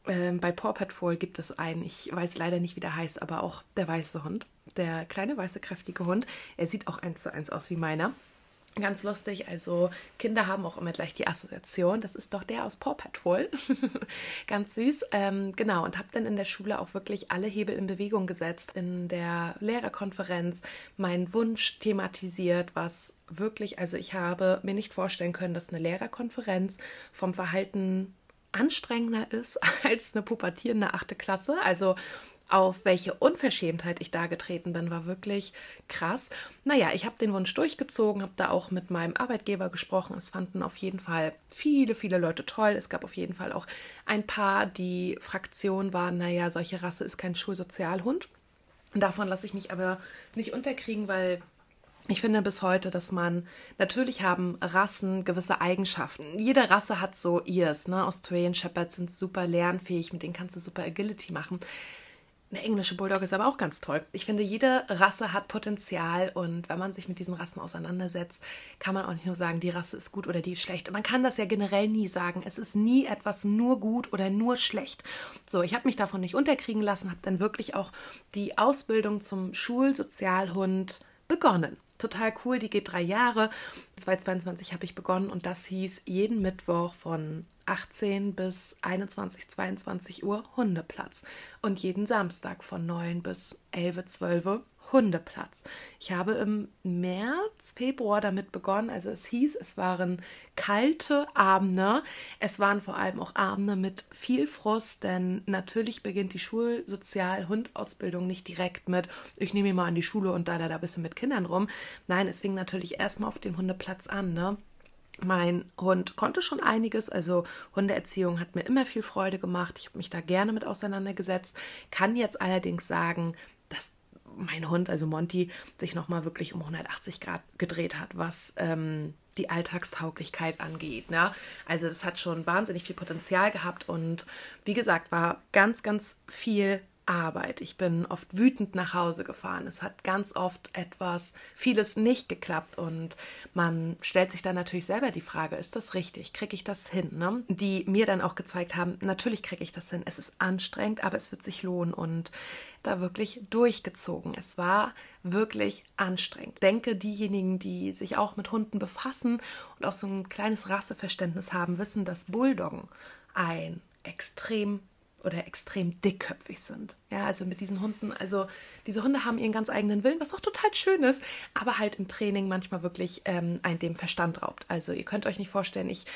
Ähm, bei Paw Patrol gibt es einen, ich weiß leider nicht, wie der heißt, aber auch der weiße Hund. Der kleine, weiße, kräftige Hund. Er sieht auch eins zu eins aus wie meiner. Ganz lustig, also Kinder haben auch immer gleich die Assoziation, das ist doch der aus Paw Patrol. Ganz süß. Ähm, genau, und habe dann in der Schule auch wirklich alle Hebel in Bewegung gesetzt. In der Lehrerkonferenz meinen Wunsch thematisiert, was wirklich, also ich habe mir nicht vorstellen können, dass eine Lehrerkonferenz vom Verhalten anstrengender ist als eine pubertierende achte Klasse. Also auf welche Unverschämtheit ich da getreten bin, war wirklich krass. Naja, ich habe den Wunsch durchgezogen, habe da auch mit meinem Arbeitgeber gesprochen. Es fanden auf jeden Fall viele, viele Leute toll. Es gab auf jeden Fall auch ein paar, die Fraktion waren, naja, solche Rasse ist kein Schulsozialhund. Davon lasse ich mich aber nicht unterkriegen, weil ich finde bis heute, dass man natürlich haben Rassen gewisse Eigenschaften. Jede Rasse hat so ihrs. Ne? Australian Shepherds sind super lernfähig, mit denen kannst du super Agility machen Eine englische Bulldog ist aber auch ganz toll. Ich finde, jede Rasse hat Potenzial und wenn man sich mit diesen Rassen auseinandersetzt, kann man auch nicht nur sagen, die Rasse ist gut oder die ist schlecht. Man kann das ja generell nie sagen. Es ist nie etwas nur gut oder nur schlecht. So, ich habe mich davon nicht unterkriegen lassen, habe dann wirklich auch die Ausbildung zum Schulsozialhund begonnen. Total cool, die geht drei Jahre. 2022 habe ich begonnen und das hieß jeden Mittwoch von 18 bis 21, 22 Uhr Hundeplatz und jeden Samstag von 9 bis 11, 12 Hundeplatz. Ich habe im März, Februar damit begonnen. Also es hieß, es waren kalte Abende. Es waren vor allem auch Abende mit viel Frust, denn natürlich beginnt die Schulsozial-Hundausbildung nicht direkt mit, ich nehme ihn mal an die Schule und da, da, da ein bisschen mit Kindern rum. Nein, es fing natürlich erstmal auf den Hundeplatz an, ne? Mein Hund konnte schon einiges, also Hundeerziehung hat mir immer viel Freude gemacht. Ich habe mich da gerne mit auseinandergesetzt. Kann jetzt allerdings sagen, dass mein Hund, also Monty, sich nochmal wirklich um 180 Grad gedreht hat, was ähm, die Alltagstauglichkeit angeht. Ne? Also das hat schon wahnsinnig viel Potenzial gehabt und wie gesagt, war ganz, ganz viel Arbeit. Ich bin oft wütend nach Hause gefahren. Es hat ganz oft etwas, vieles nicht geklappt und man stellt sich dann natürlich selber die Frage, ist das richtig? Kriege ich das hin? Ne? Die mir dann auch gezeigt haben, natürlich kriege ich das hin. Es ist anstrengend, aber es wird sich lohnen und da wirklich durchgezogen. Es war wirklich anstrengend. Ich denke, diejenigen, die sich auch mit Hunden befassen und auch so ein kleines Rasseverständnis haben, wissen, dass Bulldoggen ein extrem oder extrem dickköpfig sind. Ja, also mit diesen Hunden, also diese Hunde haben ihren ganz eigenen Willen, was auch total schön ist, aber halt im Training manchmal wirklich ähm, ein dem Verstand raubt. Also ihr könnt euch nicht vorstellen, ich,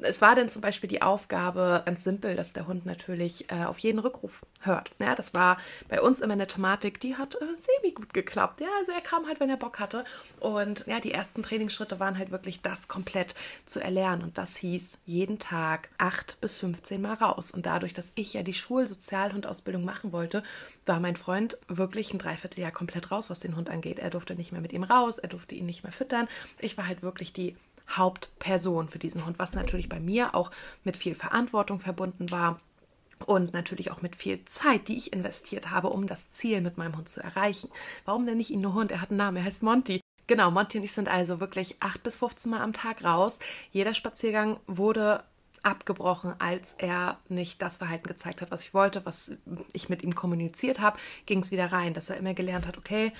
es war dann zum Beispiel die Aufgabe ganz simpel, dass der Hund natürlich äh, auf jeden Rückruf hört. Ja, das war bei uns immer eine Thematik, die hat äh, semi gut geklappt. Ja, also er kam halt, wenn er Bock hatte. Und ja, die ersten Trainingsschritte waren halt wirklich das komplett zu erlernen. Und das hieß jeden Tag acht bis 15 Mal raus. Und dadurch, dass ich ja die Schulsozialhundausbildung machen wollte, war mein Freund wirklich ein Dreivierteljahr komplett raus, was den Hund angeht. Er durfte nicht mehr mit ihm raus, er durfte ihn nicht mehr füttern. Ich war halt wirklich die Hauptperson für diesen Hund, was natürlich bei mir auch mit viel Verantwortung verbunden war und natürlich auch mit viel Zeit, die ich investiert habe, um das Ziel mit meinem Hund zu erreichen. Warum nenne ich ihn nur Hund? Er hat einen Namen, er heißt Monty. Genau, Monty und ich sind also wirklich 8 bis 15 Mal am Tag raus. Jeder Spaziergang wurde abgebrochen, als er nicht das Verhalten gezeigt hat, was ich wollte, was ich mit ihm kommuniziert habe, ging es wieder rein, dass er immer gelernt hat, okay,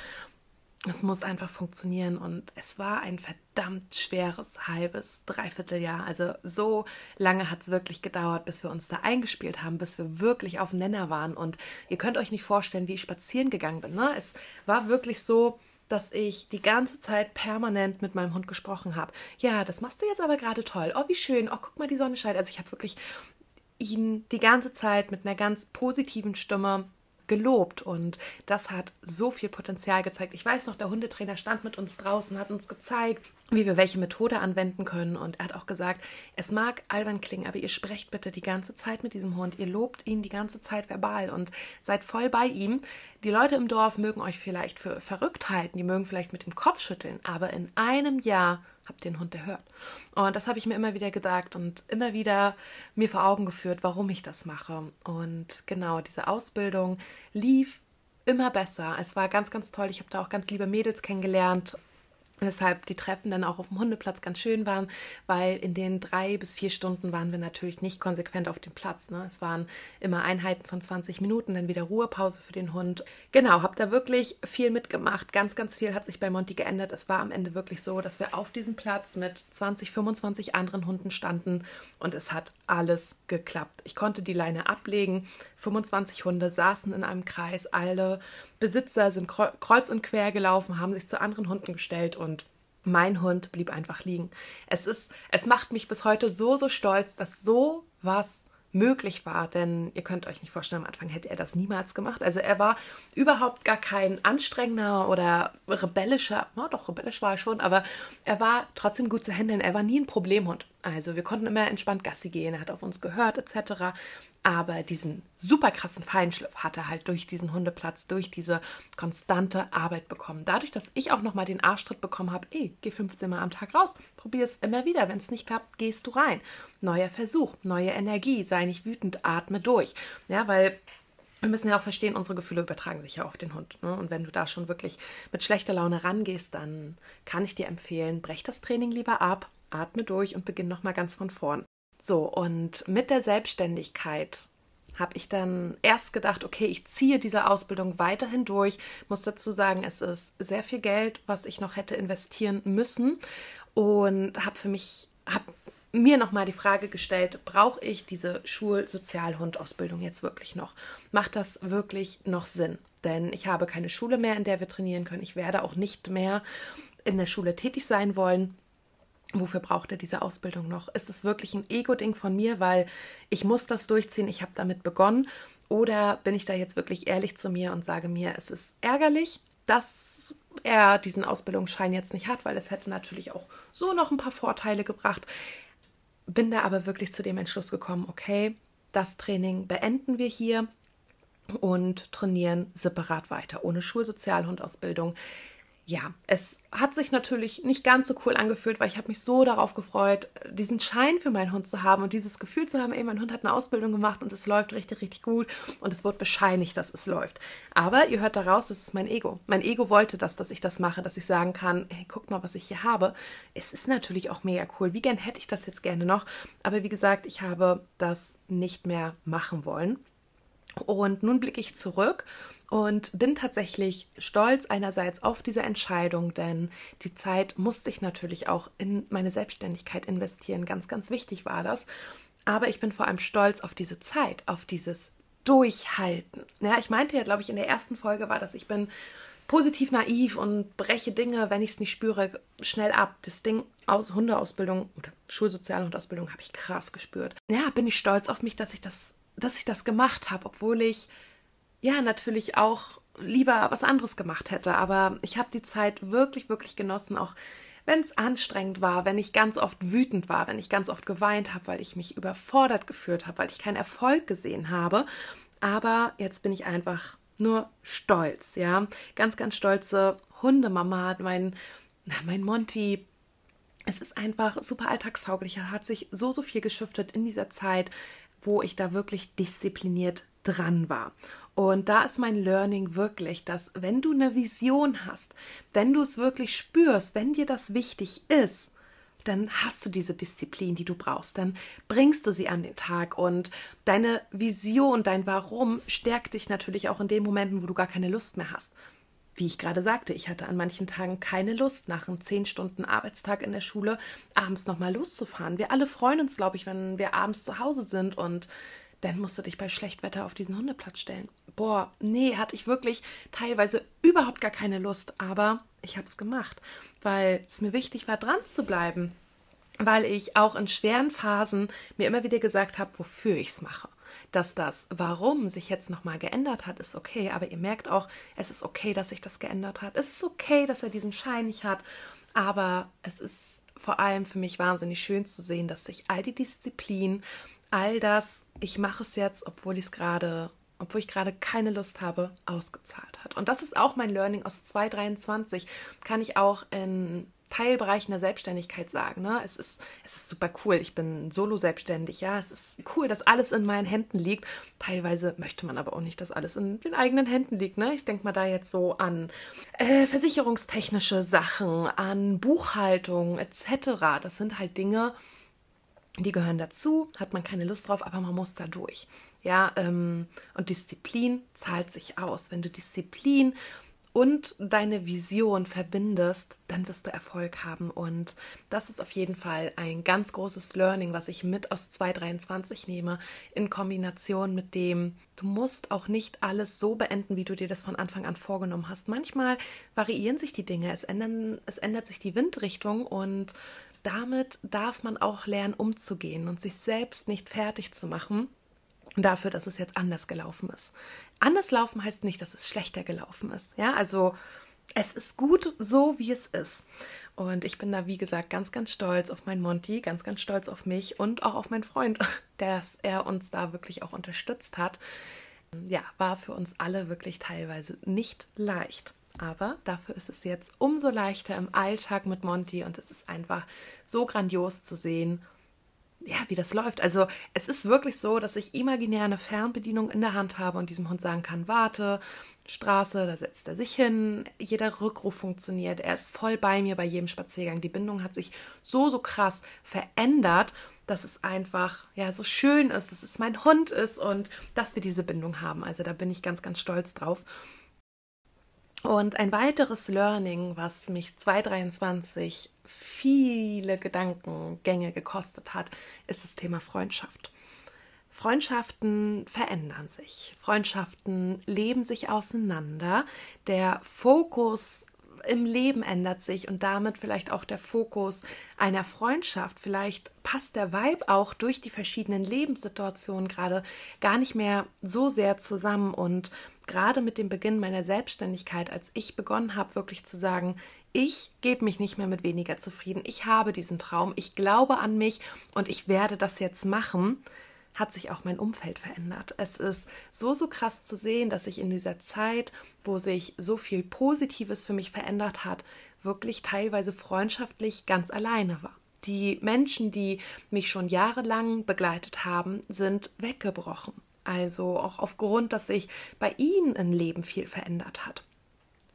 es muss einfach funktionieren und es war ein verdammt schweres halbes, dreiviertel Jahr. Also so lange hat es wirklich gedauert, bis wir uns da eingespielt haben, bis wir wirklich auf Nenner waren und ihr könnt euch nicht vorstellen, wie ich spazieren gegangen bin. Ne? Es war wirklich so, dass ich die ganze Zeit permanent mit meinem Hund gesprochen habe. Ja, das machst du jetzt aber gerade toll. Oh, wie schön. Oh, guck mal, die Sonne scheint. Also ich habe wirklich ihn die ganze Zeit mit einer ganz positiven Stimme gelobt und das hat so viel Potenzial gezeigt. Ich weiß noch, der Hundetrainer stand mit uns draußen, hat uns gezeigt, wie wir welche Methode anwenden können und er hat auch gesagt, es mag albern klingen, aber ihr sprecht bitte die ganze Zeit mit diesem Hund, ihr lobt ihn die ganze Zeit verbal und seid voll bei ihm. Die Leute im Dorf mögen euch vielleicht für verrückt halten, die mögen vielleicht mit dem Kopf schütteln, aber in einem Jahr habe den Hund erhört. Und das habe ich mir immer wieder gesagt und immer wieder mir vor Augen geführt, warum ich das mache. Und genau, diese Ausbildung lief immer besser. Es war ganz, ganz toll. Ich habe da auch ganz liebe Mädels kennengelernt Weshalb die Treffen dann auch auf dem Hundeplatz ganz schön waren, weil in den drei bis vier Stunden waren wir natürlich nicht konsequent auf dem Platz. Ne? Es waren immer Einheiten von 20 Minuten, dann wieder Ruhepause für den Hund. Genau, habe da wirklich viel mitgemacht. Ganz, ganz viel hat sich bei Monty geändert. Es war am Ende wirklich so, dass wir auf diesem Platz mit 20, 25 anderen Hunden standen und es hat alles geklappt. Ich konnte die Leine ablegen. 25 Hunde saßen in einem Kreis. Alle Besitzer sind kreuz und quer gelaufen, haben sich zu anderen Hunden gestellt und mein Hund blieb einfach liegen. Es ist, es macht mich bis heute so, so stolz, dass so was möglich war, denn ihr könnt euch nicht vorstellen, am Anfang hätte er das niemals gemacht. Also er war überhaupt gar kein anstrengender oder rebellischer, na doch, rebellisch war er schon, aber er war trotzdem gut zu handeln. Er war nie ein Problemhund. Also wir konnten immer entspannt Gassi gehen, er hat auf uns gehört etc. Aber diesen super krassen Feinschliff hat er halt durch diesen Hundeplatz, durch diese konstante Arbeit bekommen. Dadurch, dass ich auch nochmal den Arschtritt bekommen habe, ey, geh 15 Mal am Tag raus, probier es immer wieder. Wenn es nicht klappt, gehst du rein. Neuer Versuch, neue Energie, sei nicht wütend, atme durch. Ja, weil wir müssen ja auch verstehen, unsere Gefühle übertragen sich ja auf den Hund. Ne? Und wenn du da schon wirklich mit schlechter Laune rangehst, dann kann ich dir empfehlen, brech das Training lieber ab, atme durch und beginn nochmal ganz von vorn. So, und mit der Selbstständigkeit habe ich dann erst gedacht, okay, ich ziehe diese Ausbildung weiterhin durch. Muss dazu sagen, es ist sehr viel Geld, was ich noch hätte investieren müssen und habe für mich habe mir nochmal die Frage gestellt, brauche ich diese Schulsozialhundausbildung jetzt wirklich noch? Macht das wirklich noch Sinn? Denn ich habe keine Schule mehr, in der wir trainieren können. Ich werde auch nicht mehr in der Schule tätig sein wollen. Wofür braucht er diese Ausbildung noch? Ist es wirklich ein Ego-Ding von mir, weil ich muss das durchziehen, ich habe damit begonnen? Oder bin ich da jetzt wirklich ehrlich zu mir und sage mir, es ist ärgerlich, dass er diesen Ausbildungsschein jetzt nicht hat, weil es hätte natürlich auch so noch ein paar Vorteile gebracht. Bin da aber wirklich zu dem Entschluss gekommen, okay, das Training beenden wir hier und trainieren separat weiter, ohne Schulsozialhundausbildung ja, es hat sich natürlich nicht ganz so cool angefühlt, weil ich habe mich so darauf gefreut, diesen Schein für meinen Hund zu haben und dieses Gefühl zu haben, ey, mein Hund hat eine Ausbildung gemacht und es läuft richtig, richtig gut und es wird bescheinigt, dass es läuft. Aber ihr hört daraus, das ist mein Ego. Mein Ego wollte das, dass ich das mache, dass ich sagen kann, hey, guck mal, was ich hier habe. Es ist natürlich auch mega cool. Wie gern hätte ich das jetzt gerne noch? Aber wie gesagt, ich habe das nicht mehr machen wollen. Und nun blicke ich zurück und bin tatsächlich stolz einerseits auf diese Entscheidung, denn die Zeit musste ich natürlich auch in meine Selbstständigkeit investieren. Ganz, ganz wichtig war das. Aber ich bin vor allem stolz auf diese Zeit, auf dieses Durchhalten. Ja, ich meinte ja, glaube ich, in der ersten Folge war das, ich bin positiv naiv und breche Dinge, wenn ich es nicht spüre, schnell ab. Das Ding aus Hundeausbildung oder Schulsozialhundausbildung habe ich krass gespürt. Ja, bin ich stolz auf mich, dass ich das dass ich das gemacht habe, obwohl ich ja natürlich auch lieber was anderes gemacht hätte. Aber ich habe die Zeit wirklich, wirklich genossen, auch wenn es anstrengend war, wenn ich ganz oft wütend war, wenn ich ganz oft geweint habe, weil ich mich überfordert gefühlt habe, weil ich keinen Erfolg gesehen habe. Aber jetzt bin ich einfach nur stolz, ja. Ganz, ganz stolze Hundemama hat mein, mein Monty. Es ist einfach super alltagstauglich. Er hat sich so, so viel geschiftet in dieser Zeit wo ich da wirklich diszipliniert dran war. Und da ist mein Learning wirklich, dass wenn du eine Vision hast, wenn du es wirklich spürst, wenn dir das wichtig ist, dann hast du diese Disziplin, die du brauchst. Dann bringst du sie an den Tag und deine Vision, dein Warum stärkt dich natürlich auch in den Momenten, wo du gar keine Lust mehr hast wie ich gerade sagte, ich hatte an manchen Tagen keine Lust, nach einem 10 Stunden Arbeitstag in der Schule abends nochmal loszufahren. Wir alle freuen uns, glaube ich, wenn wir abends zu Hause sind und dann musst du dich bei Schlechtwetter auf diesen Hundeplatz stellen. Boah, nee, hatte ich wirklich teilweise überhaupt gar keine Lust, aber ich habe es gemacht, weil es mir wichtig war, dran zu bleiben. Weil ich auch in schweren Phasen mir immer wieder gesagt habe, wofür ich es mache dass das Warum sich jetzt nochmal geändert hat, ist okay. Aber ihr merkt auch, es ist okay, dass sich das geändert hat. Es ist okay, dass er diesen Schein nicht hat. Aber es ist vor allem für mich wahnsinnig schön zu sehen, dass sich all die Disziplin, all das, ich mache es jetzt, obwohl ich es gerade obwohl ich gerade keine Lust habe, ausgezahlt hat. Und das ist auch mein Learning aus 2023. Kann ich auch in Teilbereichen der Selbstständigkeit sagen. Ne? Es, ist, es ist super cool. Ich bin solo selbstständig. Ja, es ist cool, dass alles in meinen Händen liegt. Teilweise möchte man aber auch nicht, dass alles in den eigenen Händen liegt. Ne? Ich denke mal da jetzt so an äh, versicherungstechnische Sachen, an Buchhaltung etc. Das sind halt Dinge, die gehören dazu, hat man keine Lust drauf, aber man muss da durch. Ja, ähm, und Disziplin zahlt sich aus. Wenn du Disziplin und deine Vision verbindest, dann wirst du Erfolg haben. Und das ist auf jeden Fall ein ganz großes Learning, was ich mit aus 2023 nehme, in Kombination mit dem, du musst auch nicht alles so beenden, wie du dir das von Anfang an vorgenommen hast. Manchmal variieren sich die Dinge, es, ändern, es ändert sich die Windrichtung und damit darf man auch lernen, umzugehen und sich selbst nicht fertig zu machen dafür, dass es jetzt anders gelaufen ist. Anders laufen heißt nicht, dass es schlechter gelaufen ist. Ja, also es ist gut so, wie es ist. Und ich bin da, wie gesagt, ganz, ganz stolz auf meinen Monty, ganz, ganz stolz auf mich und auch auf meinen Freund, dass er uns da wirklich auch unterstützt hat. Ja, war für uns alle wirklich teilweise nicht leicht. Aber dafür ist es jetzt umso leichter im Alltag mit Monty und es ist einfach so grandios zu sehen, ja, wie das läuft. Also es ist wirklich so, dass ich imaginär eine Fernbedienung in der Hand habe und diesem Hund sagen kann, warte, Straße, da setzt er sich hin, jeder Rückruf funktioniert, er ist voll bei mir bei jedem Spaziergang. Die Bindung hat sich so, so krass verändert, dass es einfach ja so schön ist, dass es mein Hund ist und dass wir diese Bindung haben. Also da bin ich ganz, ganz stolz drauf. Und ein weiteres Learning, was mich 2023 viele Gedankengänge gekostet hat, ist das Thema Freundschaft. Freundschaften verändern sich. Freundschaften leben sich auseinander. Der Fokus im Leben ändert sich und damit vielleicht auch der Fokus einer Freundschaft. Vielleicht passt der Vibe auch durch die verschiedenen Lebenssituationen gerade gar nicht mehr so sehr zusammen. Und gerade mit dem Beginn meiner Selbstständigkeit, als ich begonnen habe, wirklich zu sagen, ich gebe mich nicht mehr mit weniger zufrieden. Ich habe diesen Traum, ich glaube an mich und ich werde das jetzt machen hat sich auch mein Umfeld verändert. Es ist so, so krass zu sehen, dass ich in dieser Zeit, wo sich so viel Positives für mich verändert hat, wirklich teilweise freundschaftlich ganz alleine war. Die Menschen, die mich schon jahrelang begleitet haben, sind weggebrochen. Also auch aufgrund, dass sich bei ihnen im Leben viel verändert hat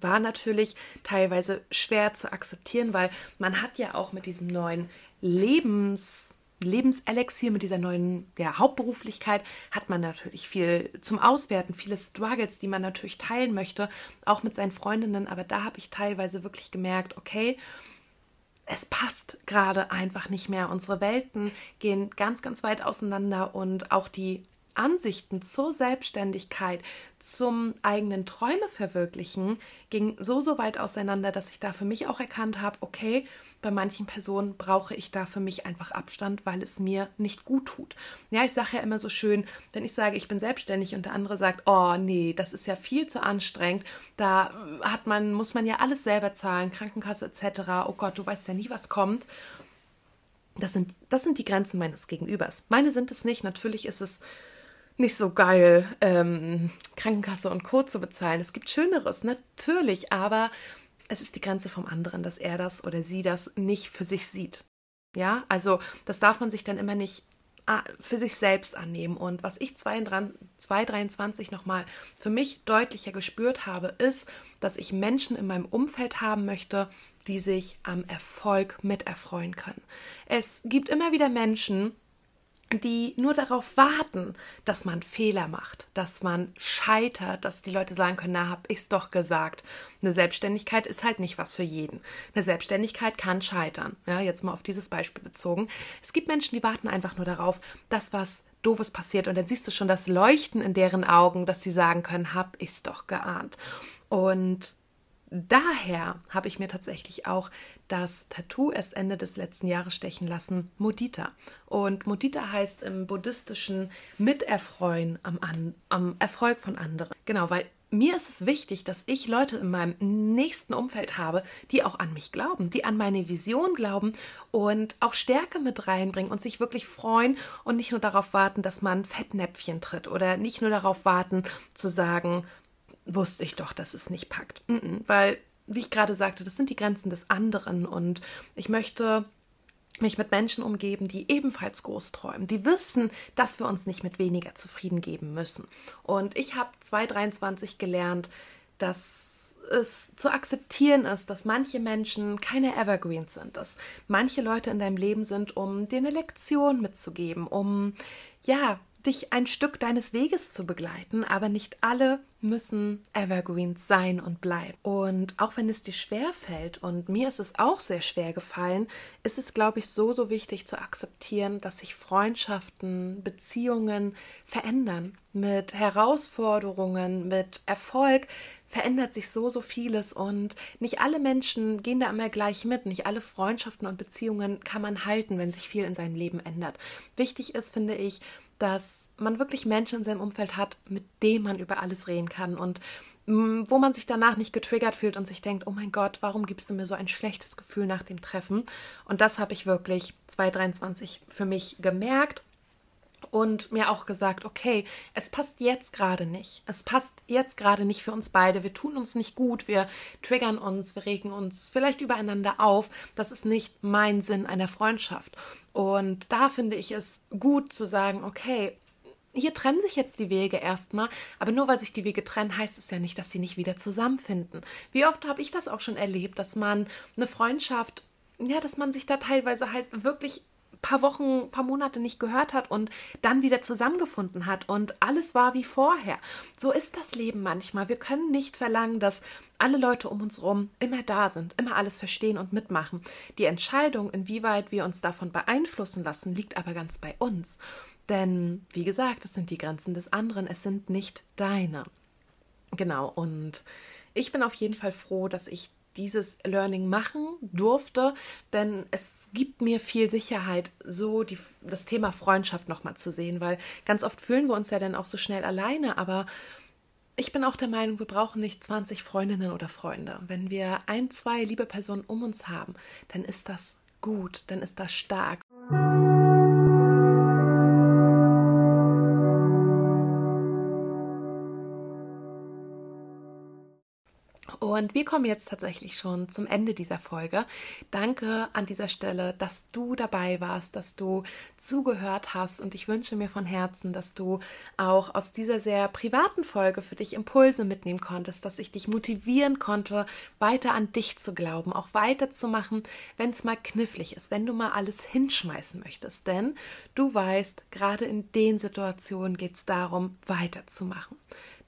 war natürlich teilweise schwer zu akzeptieren, weil man hat ja auch mit diesem neuen Lebens Lebenselixier, mit dieser neuen ja, Hauptberuflichkeit, hat man natürlich viel zum Auswerten, viele Struggles, die man natürlich teilen möchte, auch mit seinen Freundinnen. Aber da habe ich teilweise wirklich gemerkt, okay, es passt gerade einfach nicht mehr. Unsere Welten gehen ganz, ganz weit auseinander und auch die Ansichten zur Selbstständigkeit, zum eigenen Träume verwirklichen, ging so, so weit auseinander, dass ich da für mich auch erkannt habe, okay, bei manchen Personen brauche ich da für mich einfach Abstand, weil es mir nicht gut tut. Ja, ich sage ja immer so schön, wenn ich sage, ich bin selbstständig und der andere sagt, oh nee, das ist ja viel zu anstrengend, da hat man, muss man ja alles selber zahlen, Krankenkasse etc. Oh Gott, du weißt ja nie, was kommt. Das sind, das sind die Grenzen meines Gegenübers. Meine sind es nicht. Natürlich ist es nicht so geil, ähm, Krankenkasse und Co. zu bezahlen. Es gibt Schöneres, natürlich, aber es ist die Grenze vom anderen, dass er das oder sie das nicht für sich sieht. Ja, also das darf man sich dann immer nicht ah, für sich selbst annehmen. Und was ich 2023 nochmal für mich deutlicher gespürt habe, ist, dass ich Menschen in meinem Umfeld haben möchte, die sich am Erfolg miterfreuen können. Es gibt immer wieder Menschen, die nur darauf warten, dass man Fehler macht, dass man scheitert, dass die Leute sagen können, na, hab ich's doch gesagt. Eine Selbstständigkeit ist halt nicht was für jeden. Eine Selbstständigkeit kann scheitern. Ja, jetzt mal auf dieses Beispiel bezogen. Es gibt Menschen, die warten einfach nur darauf, dass was Doofes passiert und dann siehst du schon das Leuchten in deren Augen, dass sie sagen können, hab ich's doch geahnt. Und daher habe ich mir tatsächlich auch das Tattoo erst Ende des letzten Jahres stechen lassen, Mudita. Und Mudita heißt im buddhistischen Miterfreuen am, an, am Erfolg von anderen. Genau, weil mir ist es wichtig, dass ich Leute in meinem nächsten Umfeld habe, die auch an mich glauben, die an meine Vision glauben und auch Stärke mit reinbringen und sich wirklich freuen und nicht nur darauf warten, dass man Fettnäpfchen tritt oder nicht nur darauf warten zu sagen, wusste ich doch, dass es nicht packt. Mm -mm, weil, wie ich gerade sagte, das sind die Grenzen des anderen und ich möchte mich mit Menschen umgeben, die ebenfalls groß träumen, die wissen, dass wir uns nicht mit weniger zufrieden geben müssen. Und ich habe 2023 gelernt, dass es zu akzeptieren ist, dass manche Menschen keine Evergreens sind, dass manche Leute in deinem Leben sind, um dir eine Lektion mitzugeben, um ja, dich ein Stück deines Weges zu begleiten, aber nicht alle müssen Evergreens sein und bleiben. Und auch wenn es dir schwer fällt, und mir ist es auch sehr schwer gefallen, ist es, glaube ich, so, so wichtig zu akzeptieren, dass sich Freundschaften, Beziehungen verändern. Mit Herausforderungen, mit Erfolg verändert sich so, so vieles und nicht alle Menschen gehen da immer gleich mit. Nicht alle Freundschaften und Beziehungen kann man halten, wenn sich viel in seinem Leben ändert. Wichtig ist, finde ich, dass man wirklich Menschen in seinem Umfeld hat, mit denen man über alles reden kann und mm, wo man sich danach nicht getriggert fühlt und sich denkt, oh mein Gott, warum gibst du mir so ein schlechtes Gefühl nach dem Treffen? Und das habe ich wirklich 2023 für mich gemerkt und mir auch gesagt, okay, es passt jetzt gerade nicht. Es passt jetzt gerade nicht für uns beide. Wir tun uns nicht gut, wir triggern uns, wir regen uns vielleicht übereinander auf. Das ist nicht mein Sinn einer Freundschaft. Und da finde ich es gut zu sagen, okay, hier trennen sich jetzt die Wege erstmal, aber nur weil sich die Wege trennen, heißt es ja nicht, dass sie nicht wieder zusammenfinden. Wie oft habe ich das auch schon erlebt, dass man eine Freundschaft, ja, dass man sich da teilweise halt wirklich paar Wochen, paar Monate nicht gehört hat und dann wieder zusammengefunden hat und alles war wie vorher. So ist das Leben manchmal. Wir können nicht verlangen, dass alle Leute um uns herum immer da sind, immer alles verstehen und mitmachen. Die Entscheidung, inwieweit wir uns davon beeinflussen lassen, liegt aber ganz bei uns. Denn, wie gesagt, es sind die Grenzen des anderen, es sind nicht deine. Genau, und ich bin auf jeden Fall froh, dass ich dieses Learning machen durfte, denn es gibt mir viel Sicherheit, so die, das Thema Freundschaft nochmal zu sehen, weil ganz oft fühlen wir uns ja dann auch so schnell alleine, aber ich bin auch der Meinung, wir brauchen nicht 20 Freundinnen oder Freunde. Wenn wir ein, zwei liebe Personen um uns haben, dann ist das gut, dann ist das stark. Und wir kommen jetzt tatsächlich schon zum Ende dieser Folge. Danke an dieser Stelle, dass du dabei warst, dass du zugehört hast und ich wünsche mir von Herzen, dass du auch aus dieser sehr privaten Folge für dich Impulse mitnehmen konntest, dass ich dich motivieren konnte, weiter an dich zu glauben, auch weiterzumachen, wenn es mal knifflig ist, wenn du mal alles hinschmeißen möchtest. Denn du weißt, gerade in den Situationen geht es darum, weiterzumachen.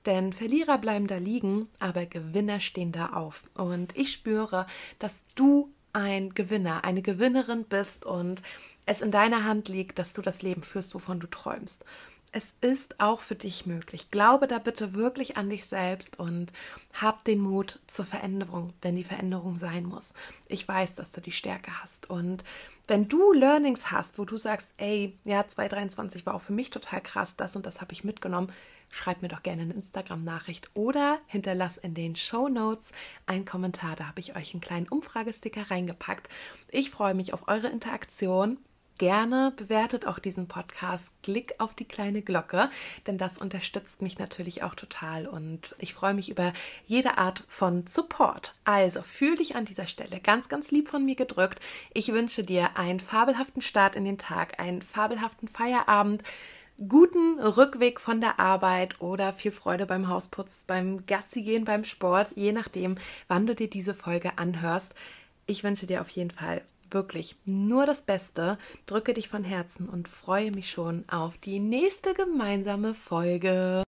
Denn Verlierer bleiben da liegen, aber Gewinner stehen da auf. Und ich spüre, dass du ein Gewinner, eine Gewinnerin bist und es in deiner Hand liegt, dass du das Leben führst, wovon du träumst. Es ist auch für dich möglich. Glaube da bitte wirklich an dich selbst und hab den Mut zur Veränderung, wenn die Veränderung sein muss. Ich weiß, dass du die Stärke hast. Und wenn du Learnings hast, wo du sagst, ey, ja, 2023 war auch für mich total krass, das und das habe ich mitgenommen, schreib mir doch gerne eine Instagram-Nachricht oder hinterlass in den Show Notes einen Kommentar. Da habe ich euch einen kleinen Umfragesticker reingepackt. Ich freue mich auf eure Interaktion. Gerne bewertet auch diesen Podcast. Klick auf die kleine Glocke, denn das unterstützt mich natürlich auch total und ich freue mich über jede Art von Support. Also fühle dich an dieser Stelle ganz, ganz lieb von mir gedrückt. Ich wünsche dir einen fabelhaften Start in den Tag, einen fabelhaften Feierabend guten Rückweg von der Arbeit oder viel Freude beim Hausputz, beim Gassi gehen, beim Sport, je nachdem, wann du dir diese Folge anhörst. Ich wünsche dir auf jeden Fall wirklich nur das Beste, drücke dich von Herzen und freue mich schon auf die nächste gemeinsame Folge.